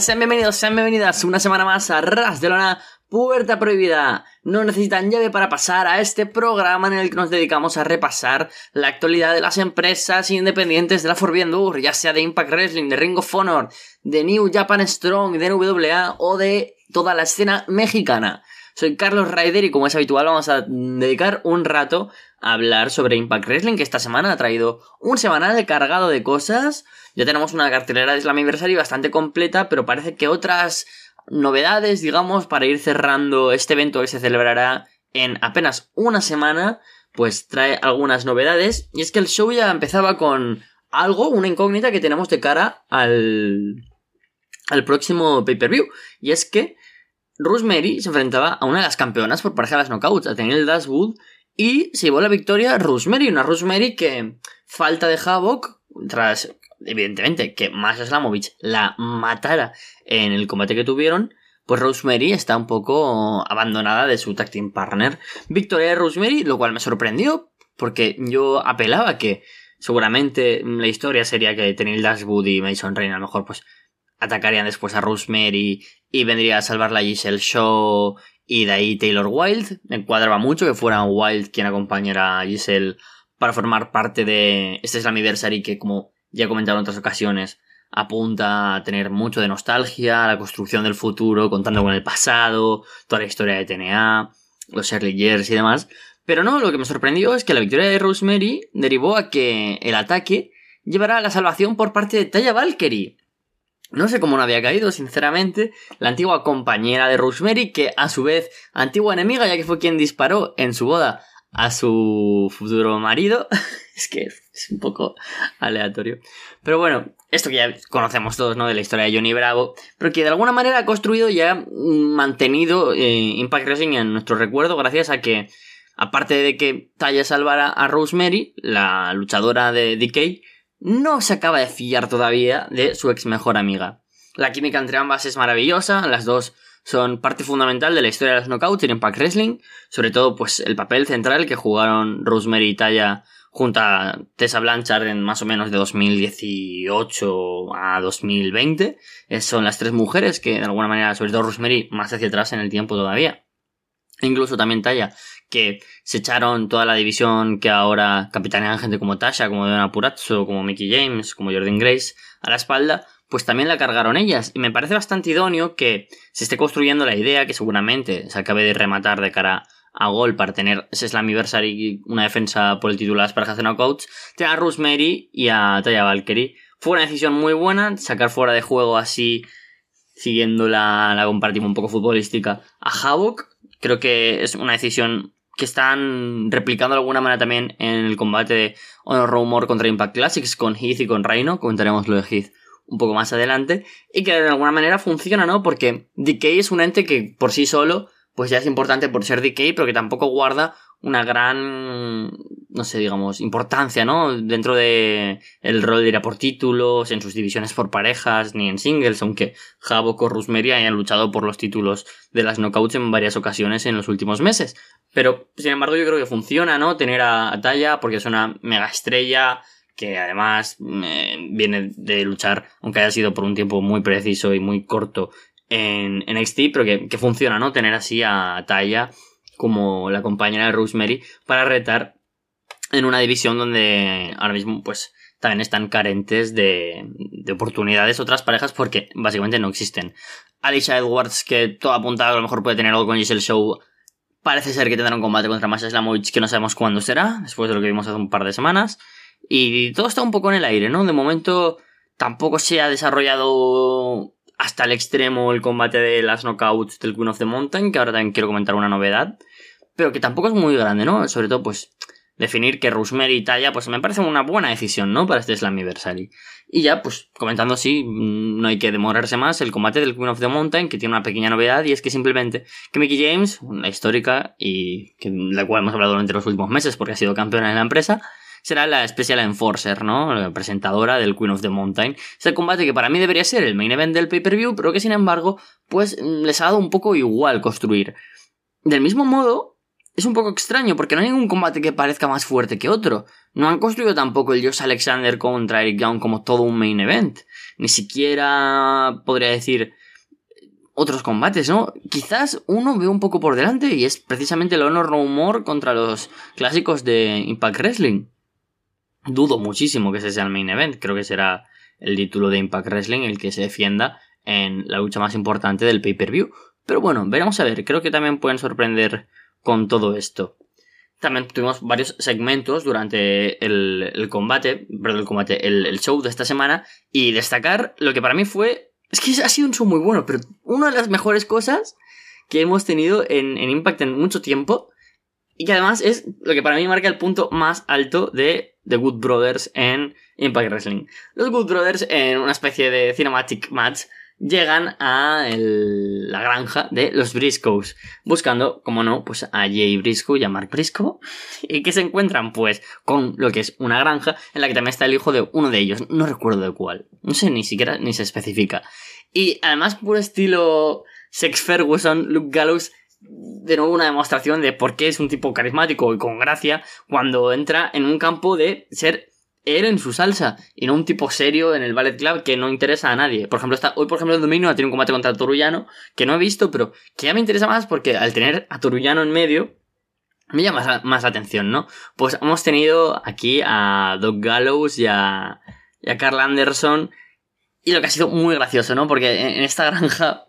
Sean bienvenidos, sean bienvenidas una semana más a Ras de Lona, Puerta Prohibida. No necesitan llave para pasar a este programa en el que nos dedicamos a repasar la actualidad de las empresas independientes de la Forbidden Door, ya sea de Impact Wrestling, de Ring of Honor, de New Japan Strong, de NWA o de toda la escena mexicana. Soy Carlos Raider y como es habitual vamos a dedicar un rato a hablar sobre Impact Wrestling que esta semana ha traído un semanal cargado de cosas. Ya tenemos una cartelera de Slammiversary bastante completa, pero parece que otras novedades, digamos, para ir cerrando este evento que se celebrará en apenas una semana, pues trae algunas novedades. Y es que el show ya empezaba con algo, una incógnita que tenemos de cara al, al próximo pay-per-view. Y es que Rosemary se enfrentaba a una de las campeonas por pareja de las knockouts, a Daniel Dashwood, y se llevó la victoria Rosemary, una Rosemary que falta de Havoc, tras evidentemente que Masha Slamovich la matara en el combate que tuvieron, pues Rosemary está un poco abandonada de su tag team partner. Victoria de Rosemary, lo cual me sorprendió, porque yo apelaba que seguramente la historia sería que Tenil Dashwood y Mason Rain a lo mejor pues atacarían después a Rosemary y vendría a salvar la Giselle Show y de ahí Taylor Wilde. Me mucho que fuera Wilde quien acompañara a Giselle para formar parte de este Slammiversary que como ya he comentado en otras ocasiones apunta a tener mucho de nostalgia, la construcción del futuro, contando con el pasado, toda la historia de TNA, los Shirley Years y demás. Pero no, lo que me sorprendió es que la victoria de Rosemary derivó a que el ataque llevará a la salvación por parte de Taya Valkyrie. No sé cómo no había caído, sinceramente, la antigua compañera de Rosemary, que a su vez antigua enemiga, ya que fue quien disparó en su boda a su futuro marido. es que es un poco aleatorio. Pero bueno, esto que ya conocemos todos, ¿no? De la historia de Johnny Bravo, pero que de alguna manera ha construido y ha mantenido eh, Impact Wrestling en nuestro recuerdo gracias a que, aparte de que Taya salvara a Rosemary, la luchadora de Decay, no se acaba de fiar todavía de su ex mejor amiga. La química entre ambas es maravillosa, las dos son parte fundamental de la historia de los knockouts en Impact Wrestling, sobre todo pues el papel central que jugaron Rosemary y Taya junto a Tessa Blanchard en más o menos de 2018 a 2020. Son las tres mujeres que de alguna manera, sobre todo Rosemary, más hacia atrás en el tiempo todavía. Incluso también Taya, que se echaron toda la división que ahora capitanean gente como Tasha, como Donna Purazzo, como Mickey James, como Jordan Grace a la espalda, pues también la cargaron ellas. Y me parece bastante idóneo que se esté construyendo la idea, que seguramente se acabe de rematar de cara a gol para tener ese Slammiversary una defensa por el título de las parejas de knockouts, tener a Rosemary y a Taya Valkyrie. Fue una decisión muy buena, sacar fuera de juego así, siguiendo la, la comparativa un poco futbolística, a Havoc. Creo que es una decisión que están replicando de alguna manera también en el combate de Honor Rumor contra Impact Classics con Heath y con Rhino. Comentaremos lo de Heath un poco más adelante. Y que de alguna manera funciona, ¿no? Porque Decay es un ente que por sí solo, pues ya es importante por ser Decay, pero que tampoco guarda una gran, no sé, digamos, importancia, ¿no? Dentro de el rol de ir a por títulos, en sus divisiones por parejas, ni en singles, aunque Havoc o Rosemary hayan luchado por los títulos de las knockouts en varias ocasiones en los últimos meses. Pero, sin embargo, yo creo que funciona, ¿no? Tener a, Taya, porque es una mega estrella que además eh, viene de luchar, aunque haya sido por un tiempo muy preciso y muy corto en, en NXT, pero que, que funciona, ¿no? Tener así a Taya como la compañera de Rosemary para retar en una división donde ahora mismo pues también están carentes de, de oportunidades otras parejas porque básicamente no existen. Alicia Edwards, que todo apuntado a lo mejor puede tener algo con Giselle Show, parece ser que tendrá un combate contra Masha Slamovich que no sabemos cuándo será, después de lo que vimos hace un par de semanas. Y todo está un poco en el aire, ¿no? De momento tampoco se ha desarrollado hasta el extremo el combate de las knockouts del Queen of the Mountain, que ahora también quiero comentar una novedad, pero que tampoco es muy grande, ¿no? Sobre todo, pues, definir que Rosemary y Taya, pues me parece una buena decisión, ¿no? Para este Slammiversary. Y ya, pues, comentando así, mm, no hay que demorarse más, el combate del Queen of the Mountain, que tiene una pequeña novedad, y es que simplemente que Mickey James, una histórica, y que, la cual hemos hablado durante los últimos meses porque ha sido campeona en la empresa, será la Special Enforcer, ¿no? La presentadora del Queen of the Mountain. Es el combate que para mí debería ser el main event del pay-per-view, pero que sin embargo, pues les ha dado un poco igual construir. Del mismo modo, es un poco extraño porque no hay ningún combate que parezca más fuerte que otro. no han construido tampoco el Josh Alexander contra Eric Young como todo un main event. Ni siquiera podría decir otros combates, ¿no? Quizás uno ve un poco por delante y es precisamente el Honor No More contra los clásicos de Impact Wrestling. Dudo muchísimo que ese sea el main event, creo que será el título de Impact Wrestling el que se defienda en la lucha más importante del pay-per-view. Pero bueno, veremos a ver, creo que también pueden sorprender con todo esto. También tuvimos varios segmentos durante el, combate, perdón, el combate, el, show de esta semana, y destacar lo que para mí fue, es que ha sido un show muy bueno, pero una de las mejores cosas que hemos tenido en, en Impact en mucho tiempo, y que además es lo que para mí marca el punto más alto de The Good Brothers en Impact Wrestling. Los Good Brothers en una especie de cinematic match llegan a la granja de los Briscoes, buscando, como no, pues a Jay Briscoe y a Mark Briscoe, y que se encuentran pues con lo que es una granja en la que también está el hijo de uno de ellos, no recuerdo de cuál, no sé ni siquiera ni se especifica. Y además puro estilo Sex Ferguson, Luke Gallows, de nuevo una demostración de por qué es un tipo carismático y con gracia cuando entra en un campo de ser él en su salsa y no un tipo serio en el Ballet Club que no interesa a nadie. Por ejemplo, está, hoy, por ejemplo, el dominio ha tenido un combate contra Torullano que no he visto, pero que ya me interesa más porque al tener a Torullano en medio me llama más, la atención, ¿no? Pues hemos tenido aquí a Doug Gallows y a, y a Carl Anderson y lo que ha sido muy gracioso, ¿no? Porque en esta granja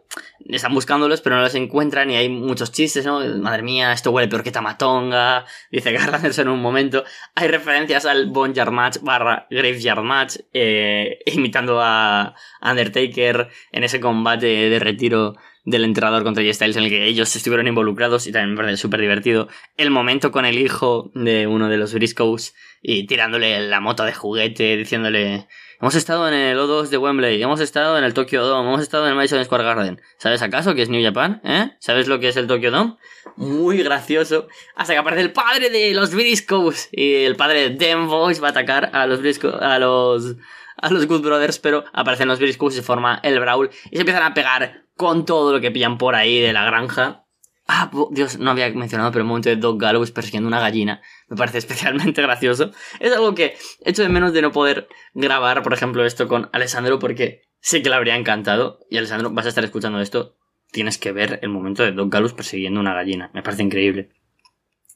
están buscándolos, pero no los encuentran y hay muchos chistes, ¿no? Madre mía, esto huele peor que Tamatonga, dice Garlanders en un momento. Hay referencias al Boneyard Match barra Graveyard Match, eh, imitando a Undertaker en ese combate de retiro del entrenador contra J Styles en el que ellos estuvieron involucrados y también me parece súper divertido. El momento con el hijo de uno de los Briscoes y tirándole la moto de juguete, diciéndole Hemos estado en el O2 de Wembley, hemos estado en el Tokyo Dome, hemos estado en el Madison Square Garden. ¿Sabes acaso que es New Japan? ¿Eh? ¿Sabes lo que es el Tokyo Dome? Muy gracioso. Hasta que aparece el padre de los Briscoes. Y el padre de Dem Voice va a atacar a los Briscoes, a los, a los Good Brothers, pero aparecen los Briscoes y se forma el Brawl. Y se empiezan a pegar con todo lo que pillan por ahí de la granja. Ah, Dios, no había mencionado, pero un momento de Doug Gallows persiguiendo una gallina. Me parece especialmente gracioso. Es algo que echo de menos de no poder grabar, por ejemplo, esto con Alessandro, porque sé que le habría encantado. Y Alessandro, vas a estar escuchando esto. Tienes que ver el momento de Doug Gallows persiguiendo una gallina. Me parece increíble.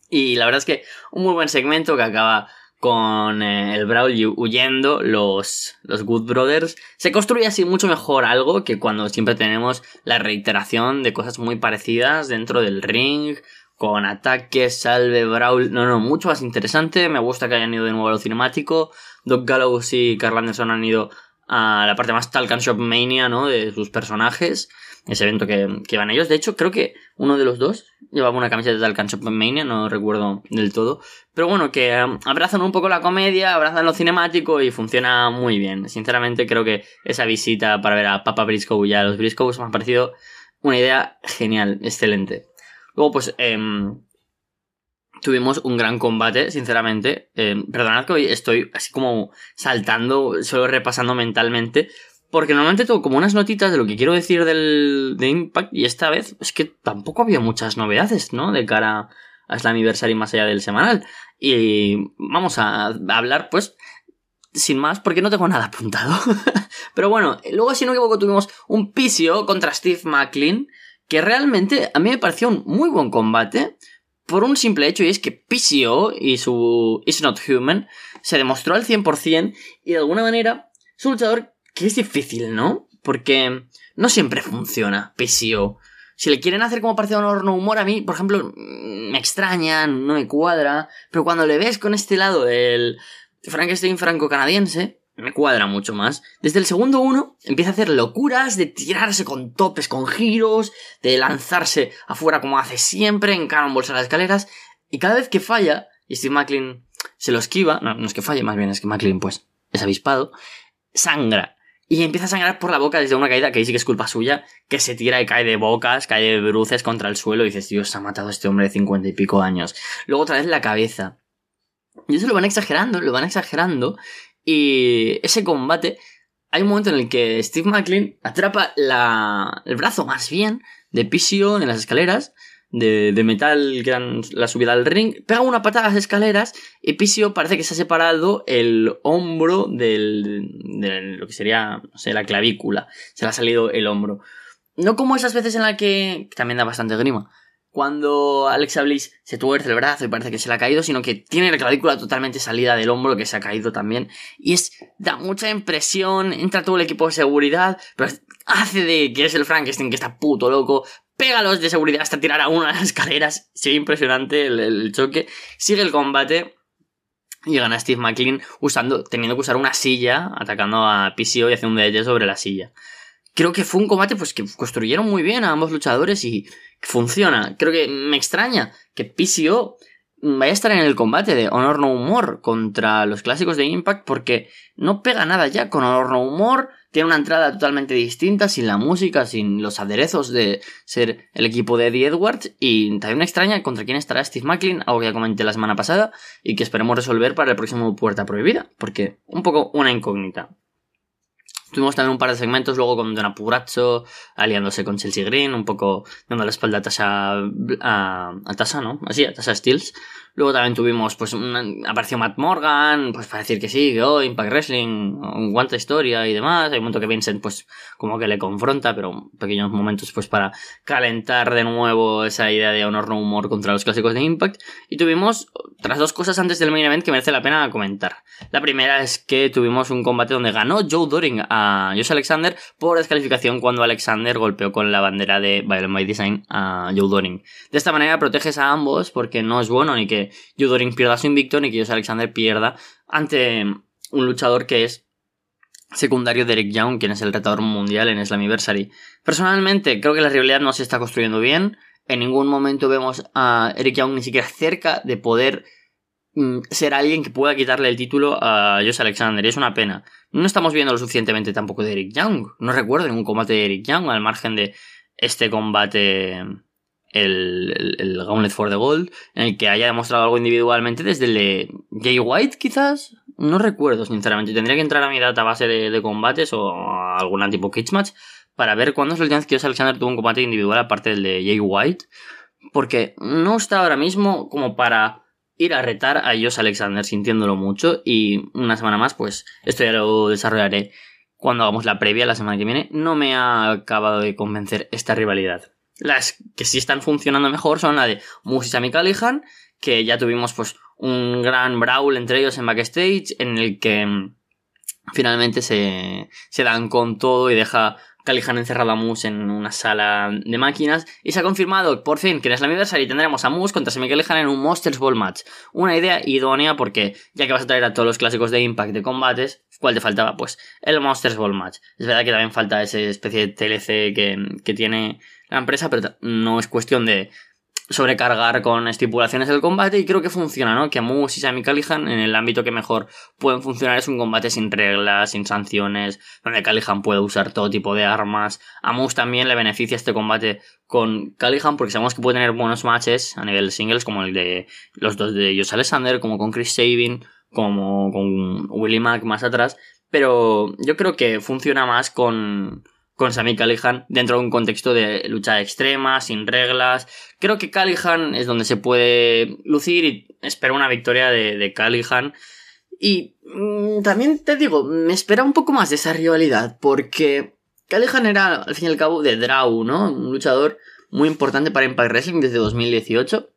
Y la verdad es que un muy buen segmento que acaba con eh, el Brawl huyendo los, los Good Brothers, se construye así mucho mejor algo que cuando siempre tenemos la reiteración de cosas muy parecidas dentro del ring, con ataques, salve, Brawl, no, no, mucho más interesante, me gusta que hayan ido de nuevo a lo cinemático, Doc Gallows y Carl Anderson han ido a la parte más Talcan Shop Mania, ¿no? De sus personajes, ese evento que, que van ellos. De hecho, creo que uno de los dos llevaba una camiseta de Talcan Shop Mania, no recuerdo del todo. Pero bueno, que um, abrazan un poco la comedia, abrazan lo cinemático y funciona muy bien. Sinceramente, creo que esa visita para ver a Papa Briscoe y a los Briscoes me ha parecido una idea genial, excelente. Luego, pues, eh, tuvimos un gran combate, sinceramente. Eh, perdonad que hoy estoy así como saltando, solo repasando mentalmente. Porque normalmente tengo como unas notitas de lo que quiero decir del, de Impact y esta vez es que tampoco había muchas novedades, ¿no? De cara a este aniversario más allá del semanal. Y vamos a hablar pues sin más porque no tengo nada apuntado. Pero bueno, luego si no me equivoco tuvimos un pisio contra Steve McLean que realmente a mí me pareció un muy buen combate por un simple hecho y es que PCO y su Is Not Human se demostró al 100% y de alguna manera es un luchador que es difícil, ¿no? Porque no siempre funciona PCO. Si le quieren hacer como parece un horno humor a mí, por ejemplo, me extraña, no me cuadra, pero cuando le ves con este lado del Frankenstein franco-canadiense, me cuadra mucho más. Desde el segundo uno empieza a hacer locuras de tirarse con topes, con giros, de lanzarse afuera como hace siempre, en bolsa las escaleras, y cada vez que falla, y Steve Macklin se lo esquiva, no, no es que falle, más bien es que Macklin pues es avispado, sangra. Y empieza a sangrar por la boca desde una caída que ahí sí que es culpa suya, que se tira y cae de bocas, cae de bruces contra el suelo y dices, Dios, se ha matado a este hombre de cincuenta y pico años. Luego otra vez la cabeza. Y eso lo van exagerando, lo van exagerando, y ese combate, hay un momento en el que Steve McLean atrapa la, el brazo más bien de Pisio en las escaleras, de, de, metal que dan la subida al ring, pega una patada a las escaleras y Pisio parece que se ha separado el hombro del, de lo que sería, no sé, la clavícula. Se le ha salido el hombro. No como esas veces en la que, también da bastante grima, cuando Alexa Bliss se tuerce el brazo y parece que se le ha caído, sino que tiene la clavícula totalmente salida del hombro que se ha caído también. Y es, da mucha impresión, entra todo el equipo de seguridad, pero hace de que es el Frankenstein que está puto loco, pega los de seguridad hasta tirar a una de las escaleras. Sigue impresionante el, choque. Sigue el combate. Y gana Steve McLean usando, teniendo que usar una silla, atacando a PCO y haciendo un DD sobre la silla. Creo que fue un combate pues que construyeron muy bien a ambos luchadores y funciona. Creo que me extraña que PCO vaya a estar en el combate de Honor No Humor contra los clásicos de Impact porque no pega nada ya con Honor No Humor tiene una entrada totalmente distinta, sin la música, sin los aderezos de ser el equipo de Eddie Edwards. Y también me extraña contra quién estará Steve Macklin, algo que ya comenté la semana pasada, y que esperemos resolver para el próximo Puerta Prohibida, porque un poco una incógnita. Tuvimos también un par de segmentos luego con Donna Purazzo aliándose con Chelsea Green, un poco dando la espalda a Tasha, a, a Tasha, ¿no? Así, a Tasha Steels. Luego también tuvimos, pues, apareció Matt Morgan, pues para decir que sí, que oh, Impact Wrestling, un guante historia y demás. Hay un momento que Vincent, pues, como que le confronta, pero pequeños momentos, pues, para calentar de nuevo esa idea de honor no humor contra los clásicos de Impact. Y tuvimos otras dos cosas antes del main event que merece la pena comentar. La primera es que tuvimos un combate donde ganó Joe Doring a Josh Alexander por descalificación cuando Alexander golpeó con la bandera de Violent by Design a Joe Doring. De esta manera proteges a ambos porque no es bueno ni que que pierda su invicto ni que Josh Alexander pierda ante un luchador que es secundario de Eric Young, quien es el retador mundial en Slammiversary. Personalmente, creo que la rivalidad no se está construyendo bien. En ningún momento vemos a Eric Young ni siquiera cerca de poder mm, ser alguien que pueda quitarle el título a Josh Alexander. Y es una pena. No estamos viendo lo suficientemente tampoco de Eric Young. No recuerdo ningún combate de Eric Young al margen de este combate el, el, Gauntlet for the Gold, en el que haya demostrado algo individualmente desde el de Jay White, quizás. No recuerdo, sinceramente. Tendría que entrar a mi database de, de combates o a alguna tipo cage match para ver cuándo es la última vez que Alexander tuvo un combate individual aparte del de Jay White. Porque no está ahora mismo como para ir a retar a Josh Alexander sintiéndolo mucho. Y una semana más, pues esto ya lo desarrollaré cuando hagamos la previa la semana que viene. No me ha acabado de convencer esta rivalidad. Las que sí están funcionando mejor son la de Moose y Sammy Callihan, que ya tuvimos pues un gran brawl entre ellos en backstage, en el que mm, finalmente se, se dan con todo y deja Callihan encerrado a Moose en una sala de máquinas. Y se ha confirmado por fin que en la y tendremos a Moose contra Sammy Callihan en un Monsters Ball match. Una idea idónea porque ya que vas a traer a todos los clásicos de Impact de combates, ¿cuál te faltaba? Pues el Monsters Ball match. Es verdad que también falta esa especie de TLC que, que tiene la empresa, pero no es cuestión de sobrecargar con estipulaciones del combate y creo que funciona, ¿no? Que a Moose y Sammy Callihan en el ámbito que mejor pueden funcionar es un combate sin reglas, sin sanciones, donde Callihan puede usar todo tipo de armas. A Moose también le beneficia este combate con Callihan porque sabemos que puede tener buenos matches a nivel singles como el de los dos de Josh Alexander, como con Chris Sabin, como con Willie Mack más atrás, pero yo creo que funciona más con con Sami Callihan dentro de un contexto de lucha extrema, sin reglas. Creo que Callihan es donde se puede lucir y espero una victoria de, de Callihan. Y mm, también te digo, me espera un poco más de esa rivalidad, porque Callihan era, al fin y al cabo, de Draw, ¿no? Un luchador muy importante para Impact Wrestling desde 2018.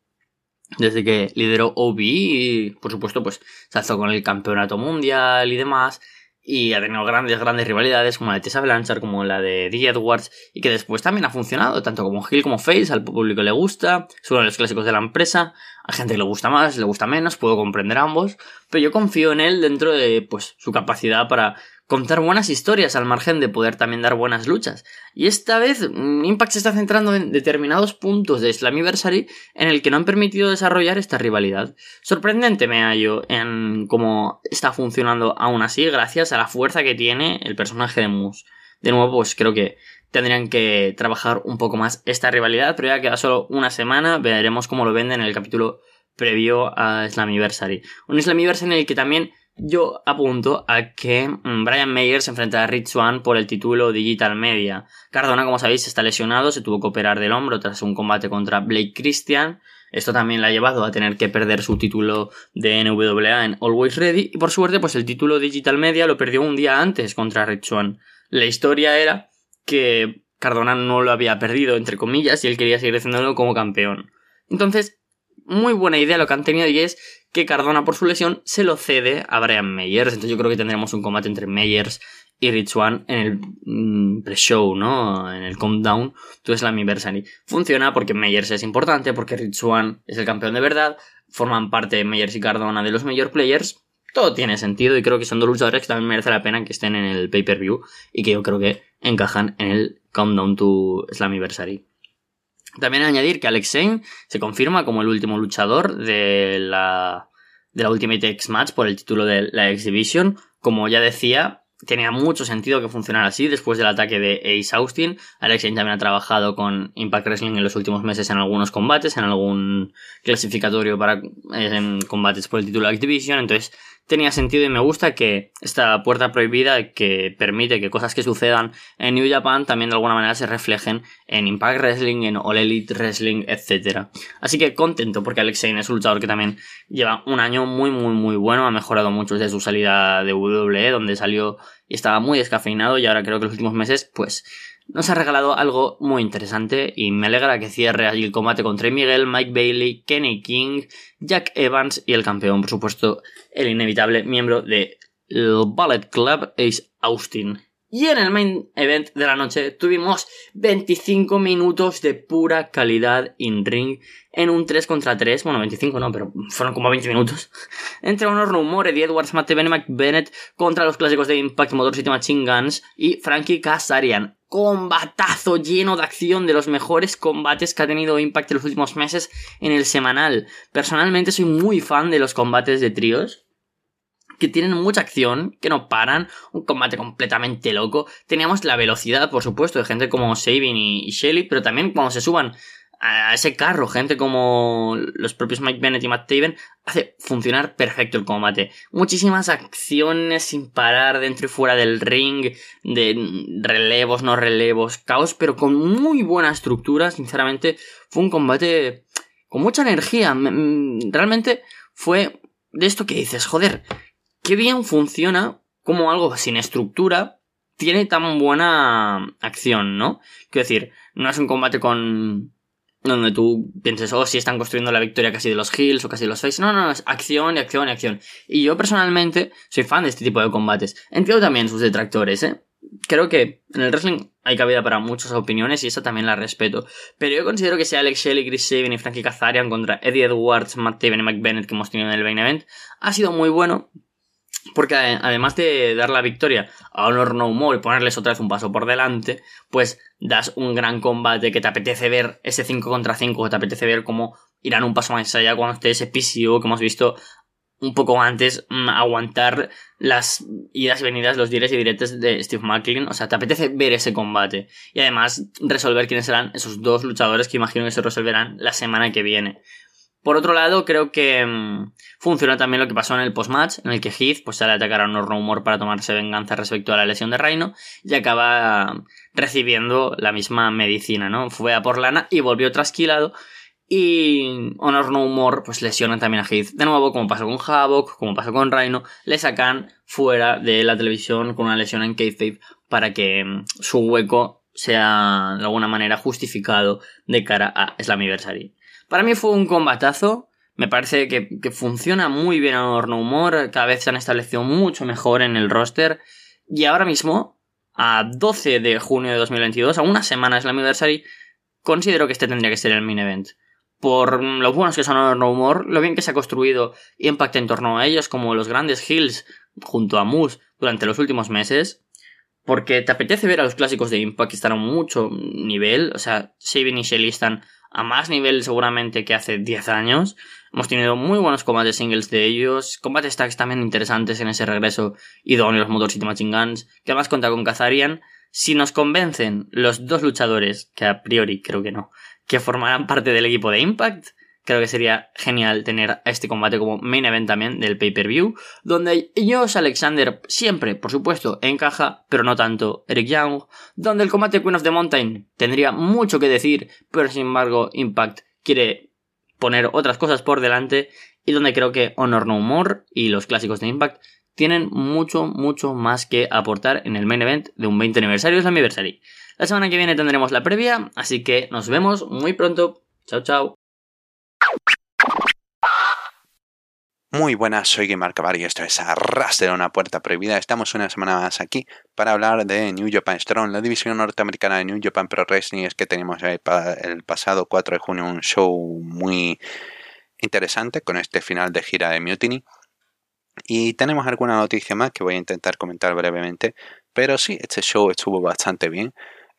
Desde que lideró OB y, por supuesto, pues se alzó con el campeonato mundial y demás y ha tenido grandes, grandes rivalidades como la de Tessa Blanchard, como la de Dee Edwards, y que después también ha funcionado, tanto como Hill como Face, al público le gusta, es uno de los clásicos de la empresa, a gente que le gusta más, le gusta menos, puedo comprender ambos, pero yo confío en él dentro de pues su capacidad para contar buenas historias al margen de poder también dar buenas luchas. Y esta vez mm, Impact se está centrando en determinados puntos de Slammiversary en el que no han permitido desarrollar esta rivalidad. Sorprendente me hallo en cómo está funcionando aún así gracias a la fuerza que tiene el personaje de Moose. De nuevo, pues creo que tendrían que trabajar un poco más esta rivalidad, pero ya queda solo una semana, veremos cómo lo venden en el capítulo previo a Slammiversary. Un Slammiversary en el que también yo apunto a que mm, Brian Mayer se enfrenta a Rich One por el título Digital Media. Cardona, como sabéis, está lesionado, se tuvo que operar del hombro tras un combate contra Blake Christian. Esto también le ha llevado a tener que perder su título de NWA en Always Ready. Y por suerte, pues el título Digital Media lo perdió un día antes contra Rich One. La historia era que Cardona no lo había perdido, entre comillas, y él quería seguir haciéndolo como campeón. Entonces, muy buena idea lo que han tenido y es que Cardona por su lesión se lo cede a Brian Meyers. Entonces yo creo que tendremos un combate entre Meyers y Rich One en el mm, pre-show, ¿no? En el countdown to Slammiversary. Funciona porque Meyers es importante, porque Rich One es el campeón de verdad, forman parte Meyers y Cardona de los major players. Todo tiene sentido y creo que son dos luchadores que también merece la pena que estén en el pay-per-view y que yo creo que encajan en el countdown to Slammiversary. También añadir que Alex Zane se confirma como el último luchador de la, de la Ultimate X Match por el título de la X Division. Como ya decía, tenía mucho sentido que funcionara así después del ataque de Ace Austin. Alex Zane también ha trabajado con Impact Wrestling en los últimos meses en algunos combates, en algún clasificatorio para combates por el título de X Division. Entonces tenía sentido y me gusta que esta puerta prohibida que permite que cosas que sucedan en New Japan también de alguna manera se reflejen en Impact Wrestling, en All Elite Wrestling, etc. Así que contento porque Alex es un luchador que también lleva un año muy muy muy bueno, ha mejorado mucho desde su salida de WWE donde salió y estaba muy descafeinado y ahora creo que los últimos meses pues nos ha regalado algo muy interesante y me alegra que cierre allí el combate contra Miguel, Mike Bailey, Kenny King, Jack Evans y el campeón, por supuesto, el inevitable miembro del Ballet Club, Ace Austin. Y en el main event de la noche tuvimos 25 minutos de pura calidad in ring en un 3 contra 3. Bueno, 25 no, pero fueron como 20 minutos. Entre unos rumores Eddie Edwards, Matt Bennett contra los clásicos de Impact Motor City Machine Guns y Frankie Kazarian. Combatazo lleno de acción de los mejores combates que ha tenido Impact en los últimos meses en el semanal. Personalmente soy muy fan de los combates de tríos que tienen mucha acción, que no paran, un combate completamente loco. Teníamos la velocidad, por supuesto, de gente como Sabin y, Shelly, pero también cuando se suban a ese carro, gente como los propios Mike Bennett y Matt Taven, hace funcionar perfecto el combate. Muchísimas acciones sin parar dentro y fuera del ring, de relevos, no relevos, caos, pero con muy buena estructura. Sinceramente, fue un combate con mucha energía. Realmente fue de esto que dices, joder, qué bien funciona como algo sin estructura tiene tan buena acción, ¿no? Quiero decir, no es un combate con donde tú pienses, oh, si están construyendo la victoria casi de los Hills o casi de los Face. No, no, es acción y acción y acción. Y yo personalmente soy fan de este tipo de combates. Entiendo también sus detractores, ¿eh? Creo que en el wrestling hay cabida para muchas opiniones y esa también la respeto. Pero yo considero que sea Alex Shelley, Chris Sabin y Frankie Kazarian contra Eddie Edwards, Matt Taven y Mike que hemos tenido en el main event ha sido muy bueno porque además de dar la victoria a Honor No More y ponerles otra vez un paso por delante, pues das un gran combate que te apetece ver ese 5 contra 5, que te apetece ver cómo irán un paso más allá cuando esté ese PCO que hemos visto un poco antes mm, aguantar las idas y venidas, los dires y diretes de Steve McLean. O sea, te apetece ver ese combate. Y además resolver quiénes serán esos dos luchadores que imagino que se resolverán la semana que viene. Por otro lado, creo que mm, funciona también lo que pasó en el post-match, en el que Heath pues, sale a atacar a un Humor para tomarse venganza respecto a la lesión de Reino y acaba recibiendo la misma medicina, ¿no? Fue a por lana y volvió trasquilado. Y Honor No Humor pues lesiona también a Heath. De nuevo, como pasó con Havoc, como pasó con Reino, le sacan fuera de la televisión con una lesión en kayfabe para que mm, su hueco sea de alguna manera justificado de cara a Slammiversary. Para mí fue un combatazo. Me parece que, funciona muy bien a Horno Humor. Cada vez se han establecido mucho mejor en el roster. Y ahora mismo, a 12 de junio de 2022, a una semana es la Anniversary, considero que este tendría que ser el main event. Por lo buenos que son Horno Humor, lo bien que se ha construido Impact en torno a ellos, como los grandes Hills junto a Moose durante los últimos meses. Porque te apetece ver a los clásicos de Impact que están a mucho nivel. O sea, Sabin y Shelly están a más nivel seguramente que hace 10 años. Hemos tenido muy buenos combates singles de ellos, combates tags también interesantes en ese regreso idóneo los Motor City Machine Guns, que además cuenta con Kazarian. Si nos convencen los dos luchadores, que a priori creo que no, que formarán parte del equipo de Impact, creo que sería genial tener este combate como main event también del pay-per-view, donde Josh Alexander siempre, por supuesto, encaja, pero no tanto Eric Young, donde el combate Queen of the Mountain tendría mucho que decir, pero sin embargo Impact quiere poner otras cosas por delante, y donde creo que Honor No More y los clásicos de Impact tienen mucho, mucho más que aportar en el main event de un 20 aniversario de Anniversary. La semana que viene tendremos la previa, así que nos vemos muy pronto. Chao, chao. Muy buenas, soy Guimar Cavar y esto es Arras de una puerta prohibida. Estamos una semana más aquí para hablar de New Japan Strong, la división norteamericana de New Japan Pro Wrestling. Es que tenemos el pasado 4 de junio un show muy interesante con este final de gira de Mutiny. Y tenemos alguna noticia más que voy a intentar comentar brevemente. Pero sí, este show estuvo bastante bien.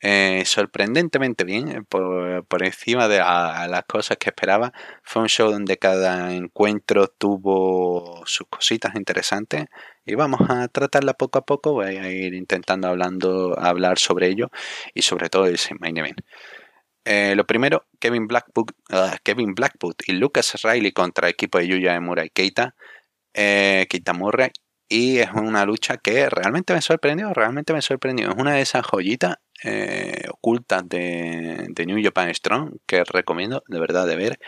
Eh, sorprendentemente bien, eh, por, encima de las cosas que esperaba. Fue un show donde cada encuentro tuvo sus cositas interesantes y vamos a tratarla poco a poco. Voy a ir intentando hablando, hablar sobre ello y sobre todo ese main event. Eh, lo primero, Kevin Blackwood, ah, Kevin Blackwood y Lucas Riley contra el equipo de Yuya Emura y Keita, Keita Murray. Y es una lucha que realmente me sorprendió, realmente me sorprendió. Es una de esas joyitas eh, ocultas de, New Japan Strong que recomiendo de verdad de ver.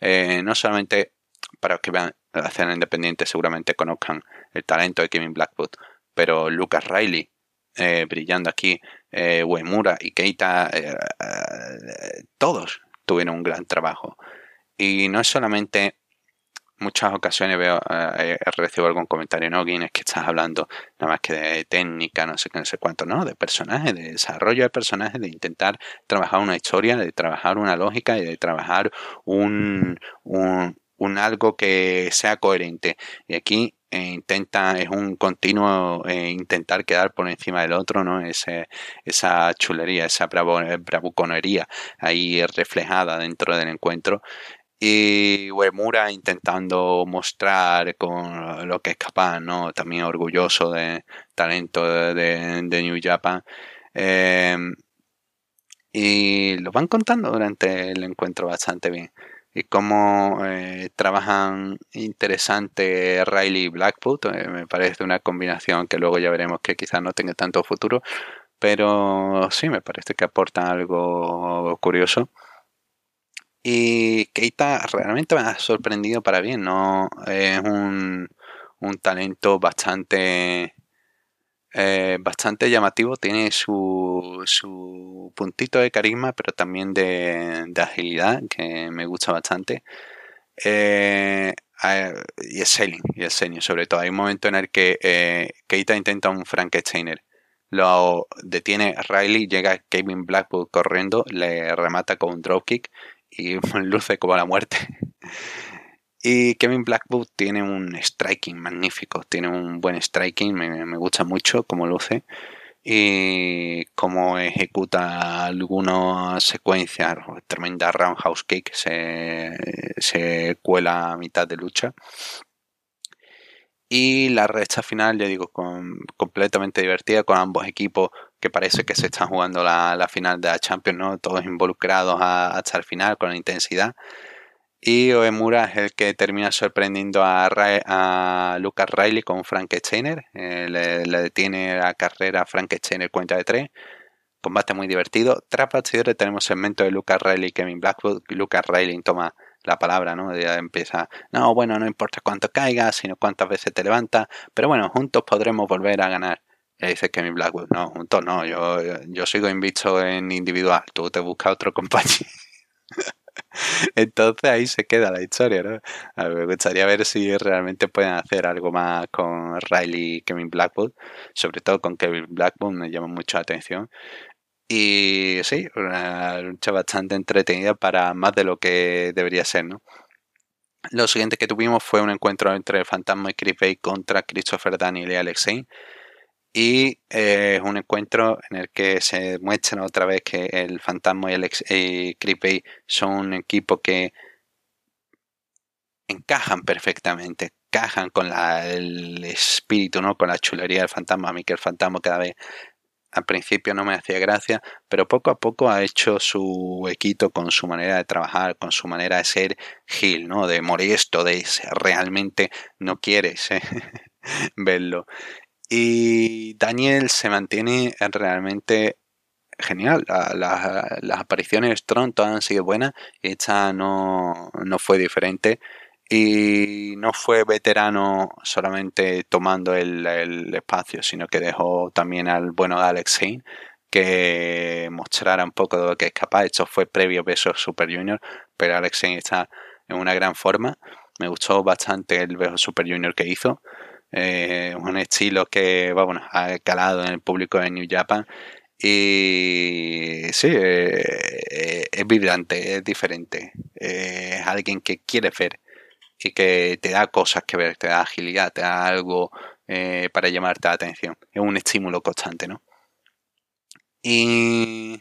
Eh, no solamente para que vean la escena independiente, seguramente conozcan el talento de Kevin Blackwood, pero Lucas Riley eh, brillando aquí, Uemura y Keita, todos tuvieron un gran trabajo. Y no es solamente muchas ocasiones veo, eh, recibo algún comentario, no, Guinness, que estás hablando nada más que de técnica, no sé qué, no sé cuánto, no, de personaje, de desarrollo de personaje, de intentar trabajar una historia, de trabajar una lógica y de trabajar un, un, algo que sea coherente. Y aquí eh, intenta, es un continuo eh, intentar quedar por encima del otro, ¿no? Ese, esa chulería, esa bravuconería ahí reflejada dentro del encuentro y Uemura intentando mostrar con lo que es capaz, ¿no? También orgulloso de talento de, New Japan. Em, y lo van contando durante el encuentro bastante bien. Y cómo eh, trabajan interesante Riley y Blackfoot. Eh, me parece una combinación que luego ya veremos que quizás no tenga tanto futuro. Pero sí, me parece que aporta algo curioso. Y Keita realmente me ha sorprendido para bien, ¿no? Es un, talento bastante, eh, bastante llamativo, tiene su, su puntito de carisma, pero también de, agilidad, que me gusta bastante. Eh, y es selling, y es selling, sobre todo. Hay un momento en el que eh, Keita intenta un Frankensteiner. Lo detiene Riley, llega Kevin Blackwood corriendo, le remata con un dropkick y luce como la muerte. Y Kevin Blackwood tiene un striking magnífico, tiene un buen striking, me, gusta mucho como luce y cómo ejecuta algunas secuencias, tremenda roundhouse kick, se, se cuela a mitad de lucha. Y la recta final, ya digo, completamente divertida con ambos equipos que parece que se están jugando la, final de la Champions, ¿no? Todos involucrados hasta el final con la intensidad. Y Oemura es el que termina sorprendiendo a, a Lucas Riley con Frankensteiner. Eh, le, detiene la carrera a Frankensteiner cuenta de tres. Combate muy divertido. Tras bastidores tenemos segmento de Lucas Riley y Kevin Blackwood. Lucas Riley toma la palabra, ¿no? Ya empieza, no, bueno, no importa cuánto caiga, sino cuántas veces te levanta, pero bueno, juntos podremos volver a ganar. Y dice Kevin Blackwood, no, juntos no, yo, yo sigo invicto en individual, tú te buscas otro compañero. Entonces ahí se queda la historia, ¿no? me gustaría ver si realmente pueden hacer algo más con Riley y Kevin Blackwood, sobre todo con Kevin Blackwood, me llama mucho la atención. Y sí, una lucha bastante entretenida para más de lo que debería ser, ¿no? Lo siguiente que tuvimos fue un encuentro entre Fantasma y Chris contra Christopher Daniel y Alex Zane. Y eh, es un encuentro en el que se muestra otra vez que el Fantasma y, Alex, y Chris son un equipo que encajan perfectamente, encajan con el espíritu, ¿no? con la chulería del fantasma. A mí que el fantasma cada vez al principio no me hacía gracia, pero poco a poco ha hecho su huequito con su manera de trabajar, con su manera de ser Gil, ¿no? De molesto, de realmente no quieres ¿eh? verlo. Y Daniel se mantiene realmente genial. las apariciones de Strong todas han sido buenas y esta no, no fue diferente y no fue veterano solamente tomando el, espacio, sino que dejó también al bueno de Alex Zane que mostrara un poco de lo que es capaz. Esto fue previo Beso Super Junior, pero Alex Zane está en una gran forma. Me gustó bastante el Beso Super Junior que hizo. Eh, un estilo que bueno, ha calado en el público de New Japan. Y sí, eh, es vibrante, es diferente. Eh, es alguien que quiere ver y que te da cosas que ver, te da agilidad, te da algo eh, para llamarte la atención. Es un estímulo constante, ¿no? Y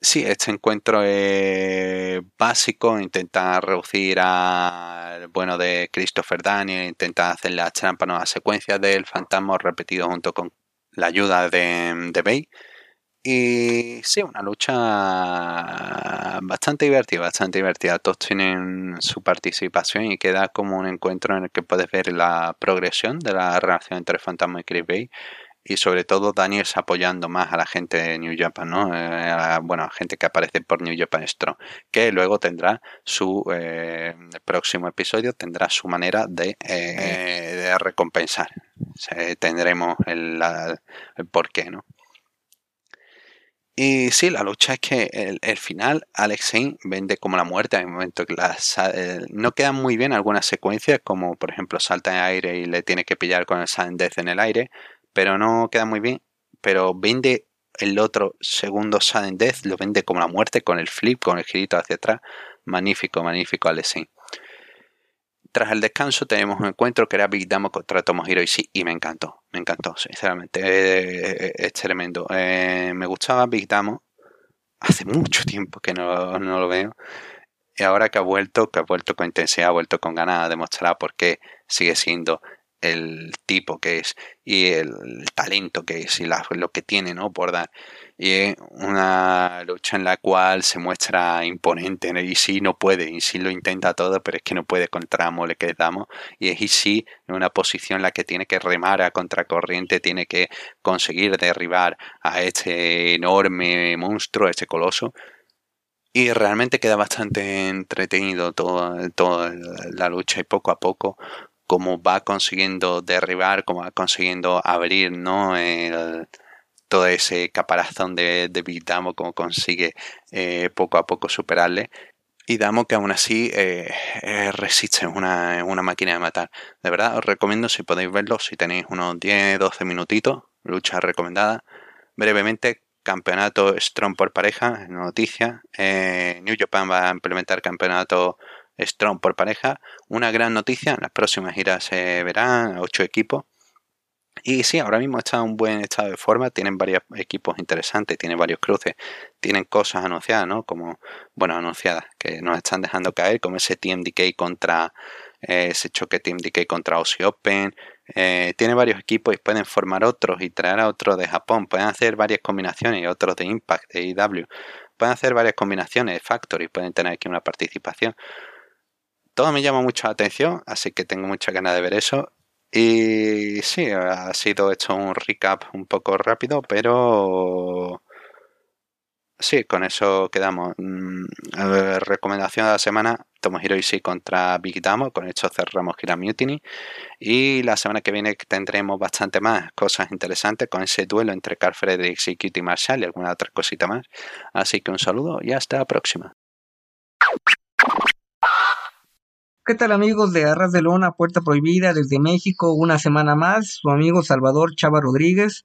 sí, este encuentro es básico, intenta reducir al bueno de Christopher Daniel, intenta hacer las trampas nuevas secuencias del fantasma repetido junto con la ayuda de, de Bay y sí, una lucha bastante divertida, bastante divertida. Todos tienen su participación y queda como un encuentro en el que puedes ver la progresión de la relación entre Fantasma y Chris Bay. Y sobre todo Daniel apoyando más a la gente de New Japan, ¿no? Eh, bueno, a gente que aparece por New Japan Strong. Que luego tendrá su eh, próximo episodio, tendrá su manera de, eh, de recompensar. tendremos el, el porqué, ¿no? Y sí, la lucha es que el, final, Alex vende como la muerte en el momento que eh, no quedan muy bien algunas secuencias, como por ejemplo salta en el aire y le tiene que pillar con el Sudden Death en el aire, pero no queda muy bien. Pero vende el otro segundo Sudden Death, lo vende como la muerte con el flip, con el girito hacia atrás. Magnífico, magnífico Alex tras el descanso tenemos un encuentro que era Big Damo contra Tomohiro sí y me encantó, me encantó, sinceramente, es, tremendo. Eh, me gustaba Big Damo, hace mucho tiempo que no, lo veo, y ahora que ha vuelto, que ha vuelto con intensidad, ha vuelto con ganas, de demostrar por qué sigue siendo el tipo que es y el talento que es y lo que tiene ¿no? por dar. Y una lucha en la cual se muestra imponente y sí no puede, y sí lo intenta todo, pero es que no puede contra Mole que damos. Y es y sí en una posición en la que tiene que remar a contracorriente, tiene que conseguir derribar a este enorme monstruo, a este coloso. Y realmente queda bastante entretenido toda, toda la lucha y poco a poco cómo va consiguiendo derribar, cómo va consiguiendo abrir, ¿no? Todo ese caparazón de, de Big Damo, cómo consigue eh, poco a poco superarle. Y Damo que aún así eh, eh, resiste, es una, una, máquina de matar. De verdad, os recomiendo si podéis verlo, si tenéis unos 10, 12 minutitos, lucha recomendada. Brevemente, campeonato Strong por pareja, noticia. New Japan va a implementar campeonato Strong por pareja. Una gran noticia, en las próximas giras se verán ocho equipos. Y sí, ahora mismo está en un buen estado de forma, tienen varios equipos interesantes, tienen varios cruces, tienen cosas anunciadas, ¿no? Como, bueno, anunciadas, que nos están dejando caer, como ese Decay contra, eh, ese choque Decay contra Aussie Open. Eh, tiene varios equipos y pueden formar otros y traer a otros de Japón, pueden hacer varias combinaciones y otros de Impact, de IW. Pueden hacer varias combinaciones de Factory, pueden tener aquí una participación todo me llama mucho la atención, así que tengo mucha ganas de ver eso. Y sí, ha sido hecho un recap un poco rápido, pero sí, con eso quedamos. Mm, recomendación de la semana, Tomohiro Ishii contra Big Damo, con esto cerramos Gira Mutiny. Y la semana que viene tendremos bastante más cosas interesantes con ese duelo entre Carl Fredericks y Kitty Marshall y alguna otra cosita más. Así que un saludo y hasta la próxima. ¿Qué tal amigos de Arras de Lona, Puerta Prohibida desde México? Una semana más, su amigo Salvador Chava Rodríguez.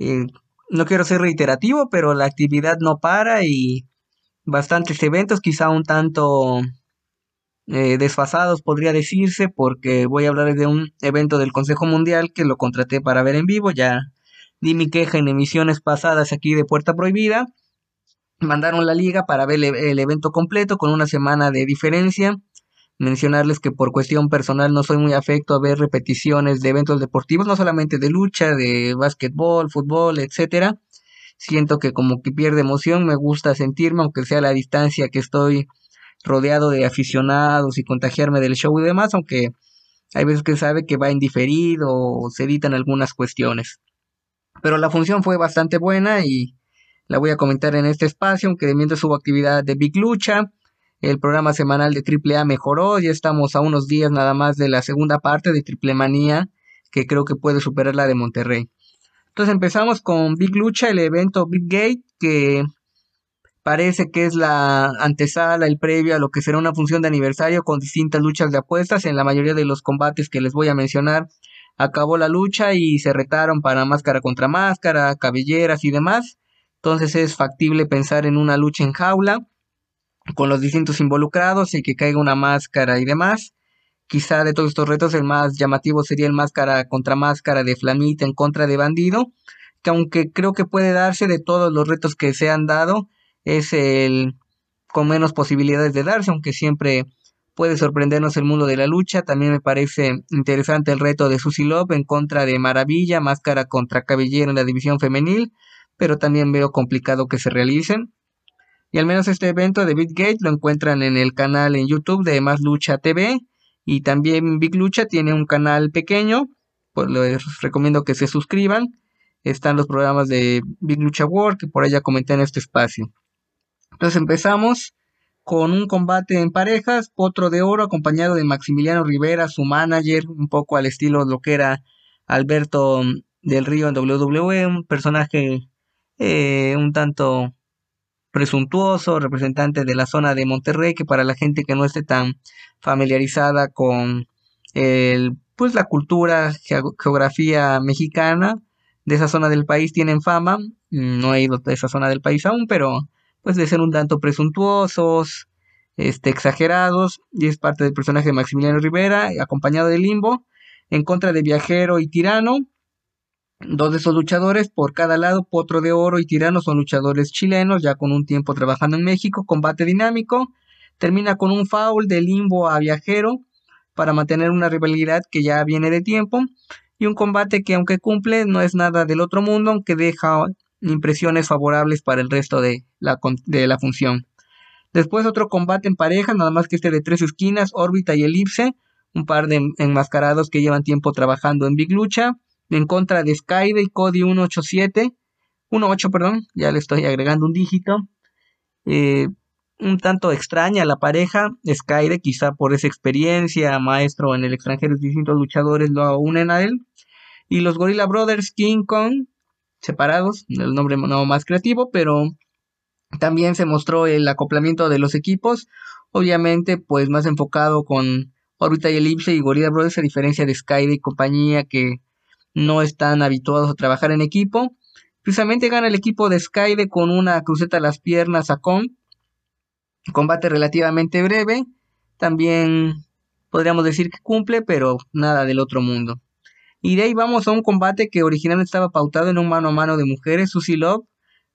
Eh, no quiero ser reiterativo, pero la actividad no para y bastantes eventos, quizá un tanto eh, desfasados podría decirse, porque voy a hablar de un evento del Consejo Mundial que lo contraté para ver en vivo, ya di mi queja en emisiones pasadas aquí de Puerta Prohibida. Mandaron la liga para ver el evento completo con una semana de diferencia mencionarles que por cuestión personal no soy muy afecto a ver repeticiones de eventos deportivos, no solamente de lucha, de básquetbol, fútbol, etcétera. Siento que como que pierde emoción, me gusta sentirme, aunque sea la distancia que estoy rodeado de aficionados y contagiarme del show y demás, aunque hay veces que sabe que va indiferido o se editan algunas cuestiones. Pero la función fue bastante buena y la voy a comentar en este espacio, aunque mientras hubo actividad de Big Lucha, el programa semanal de AAA mejoró, ya estamos a unos días nada más de la segunda parte de Triple Manía, que creo que puede superar la de Monterrey. Entonces empezamos con Big Lucha, el evento Big Gate, que parece que es la antesala, el previo a lo que será una función de aniversario con distintas luchas de apuestas. En la mayoría de los combates que les voy a mencionar, acabó la lucha y se retaron para máscara contra máscara, cabelleras y demás. Entonces es factible pensar en una lucha en jaula con los distintos involucrados y que caiga una máscara y demás. Quizá de todos estos retos el más llamativo sería el máscara contra máscara de Flamita en contra de Bandido, que aunque creo que puede darse de todos los retos que se han dado, es el con menos posibilidades de darse, aunque siempre puede sorprendernos el mundo de la lucha. También me parece interesante el reto de Susie Love en contra de Maravilla, máscara contra cabellera en la división femenil, pero también veo complicado que se realicen. Y al menos este evento de Big Gate lo encuentran en el canal en YouTube de Más Lucha TV. Y también Big Lucha tiene un canal pequeño. Pues les recomiendo que se suscriban. Están los programas de Big Lucha World que por allá comenté en este espacio. Entonces empezamos con un combate en parejas, Potro de Oro acompañado de Maximiliano Rivera, su manager, un poco al estilo de lo que era Alberto del Río en WWE, un personaje eh, un tanto presuntuoso, representante de la zona de Monterrey, que para la gente que no esté tan familiarizada con el, pues la cultura, geografía mexicana de esa zona del país tienen fama, no he ido a esa zona del país aún, pero pues de ser un tanto presuntuosos, este, exagerados, y es parte del personaje de Maximiliano Rivera, acompañado de Limbo, en contra de Viajero y Tirano, Dos de esos luchadores por cada lado, Potro de Oro y Tirano son luchadores chilenos, ya con un tiempo trabajando en México, combate dinámico, termina con un foul de limbo a viajero para mantener una rivalidad que ya viene de tiempo y un combate que aunque cumple no es nada del otro mundo, aunque deja impresiones favorables para el resto de la, de la función. Después otro combate en pareja, nada más que este de tres esquinas, órbita y elipse, un par de enmascarados que llevan tiempo trabajando en Big Lucha en contra de Skyde y Cody 187, 18, perdón, ya le estoy agregando un dígito. Eh, un tanto extraña la pareja, Skyde quizá por esa experiencia, maestro en el extranjero, distintos luchadores lo unen a él. Y los Gorilla Brothers King Kong, separados, el nombre no más creativo, pero también se mostró el acoplamiento de los equipos, obviamente pues más enfocado con Orbita y Elipse y Gorilla Brothers a diferencia de Skyde y compañía que no están habituados a trabajar en equipo. Precisamente gana el equipo de Skyde con una cruceta a las piernas a Con. Combate relativamente breve. También podríamos decir que cumple, pero nada del otro mundo. Y de ahí vamos a un combate que originalmente estaba pautado en un mano a mano de mujeres. Susie Love,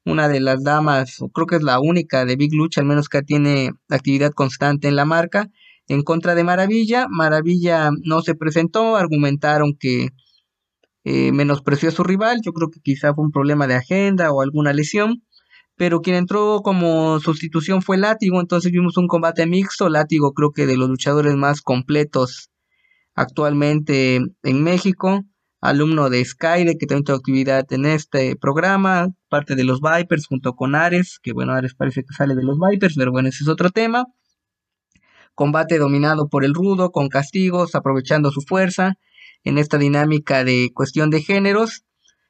una de las damas, creo que es la única de Big Lucha, al menos que tiene actividad constante en la marca, en contra de Maravilla. Maravilla no se presentó, argumentaron que eh, menospreció a su rival, yo creo que quizá fue un problema de agenda o alguna lesión, pero quien entró como sustitución fue Látigo, entonces vimos un combate mixto, Látigo creo que de los luchadores más completos actualmente en México, alumno de Skyde que también tuvo actividad en este programa, parte de los Vipers junto con Ares, que bueno, Ares parece que sale de los Vipers, pero bueno, ese es otro tema. Combate dominado por el rudo, con castigos, aprovechando su fuerza en esta dinámica de cuestión de géneros.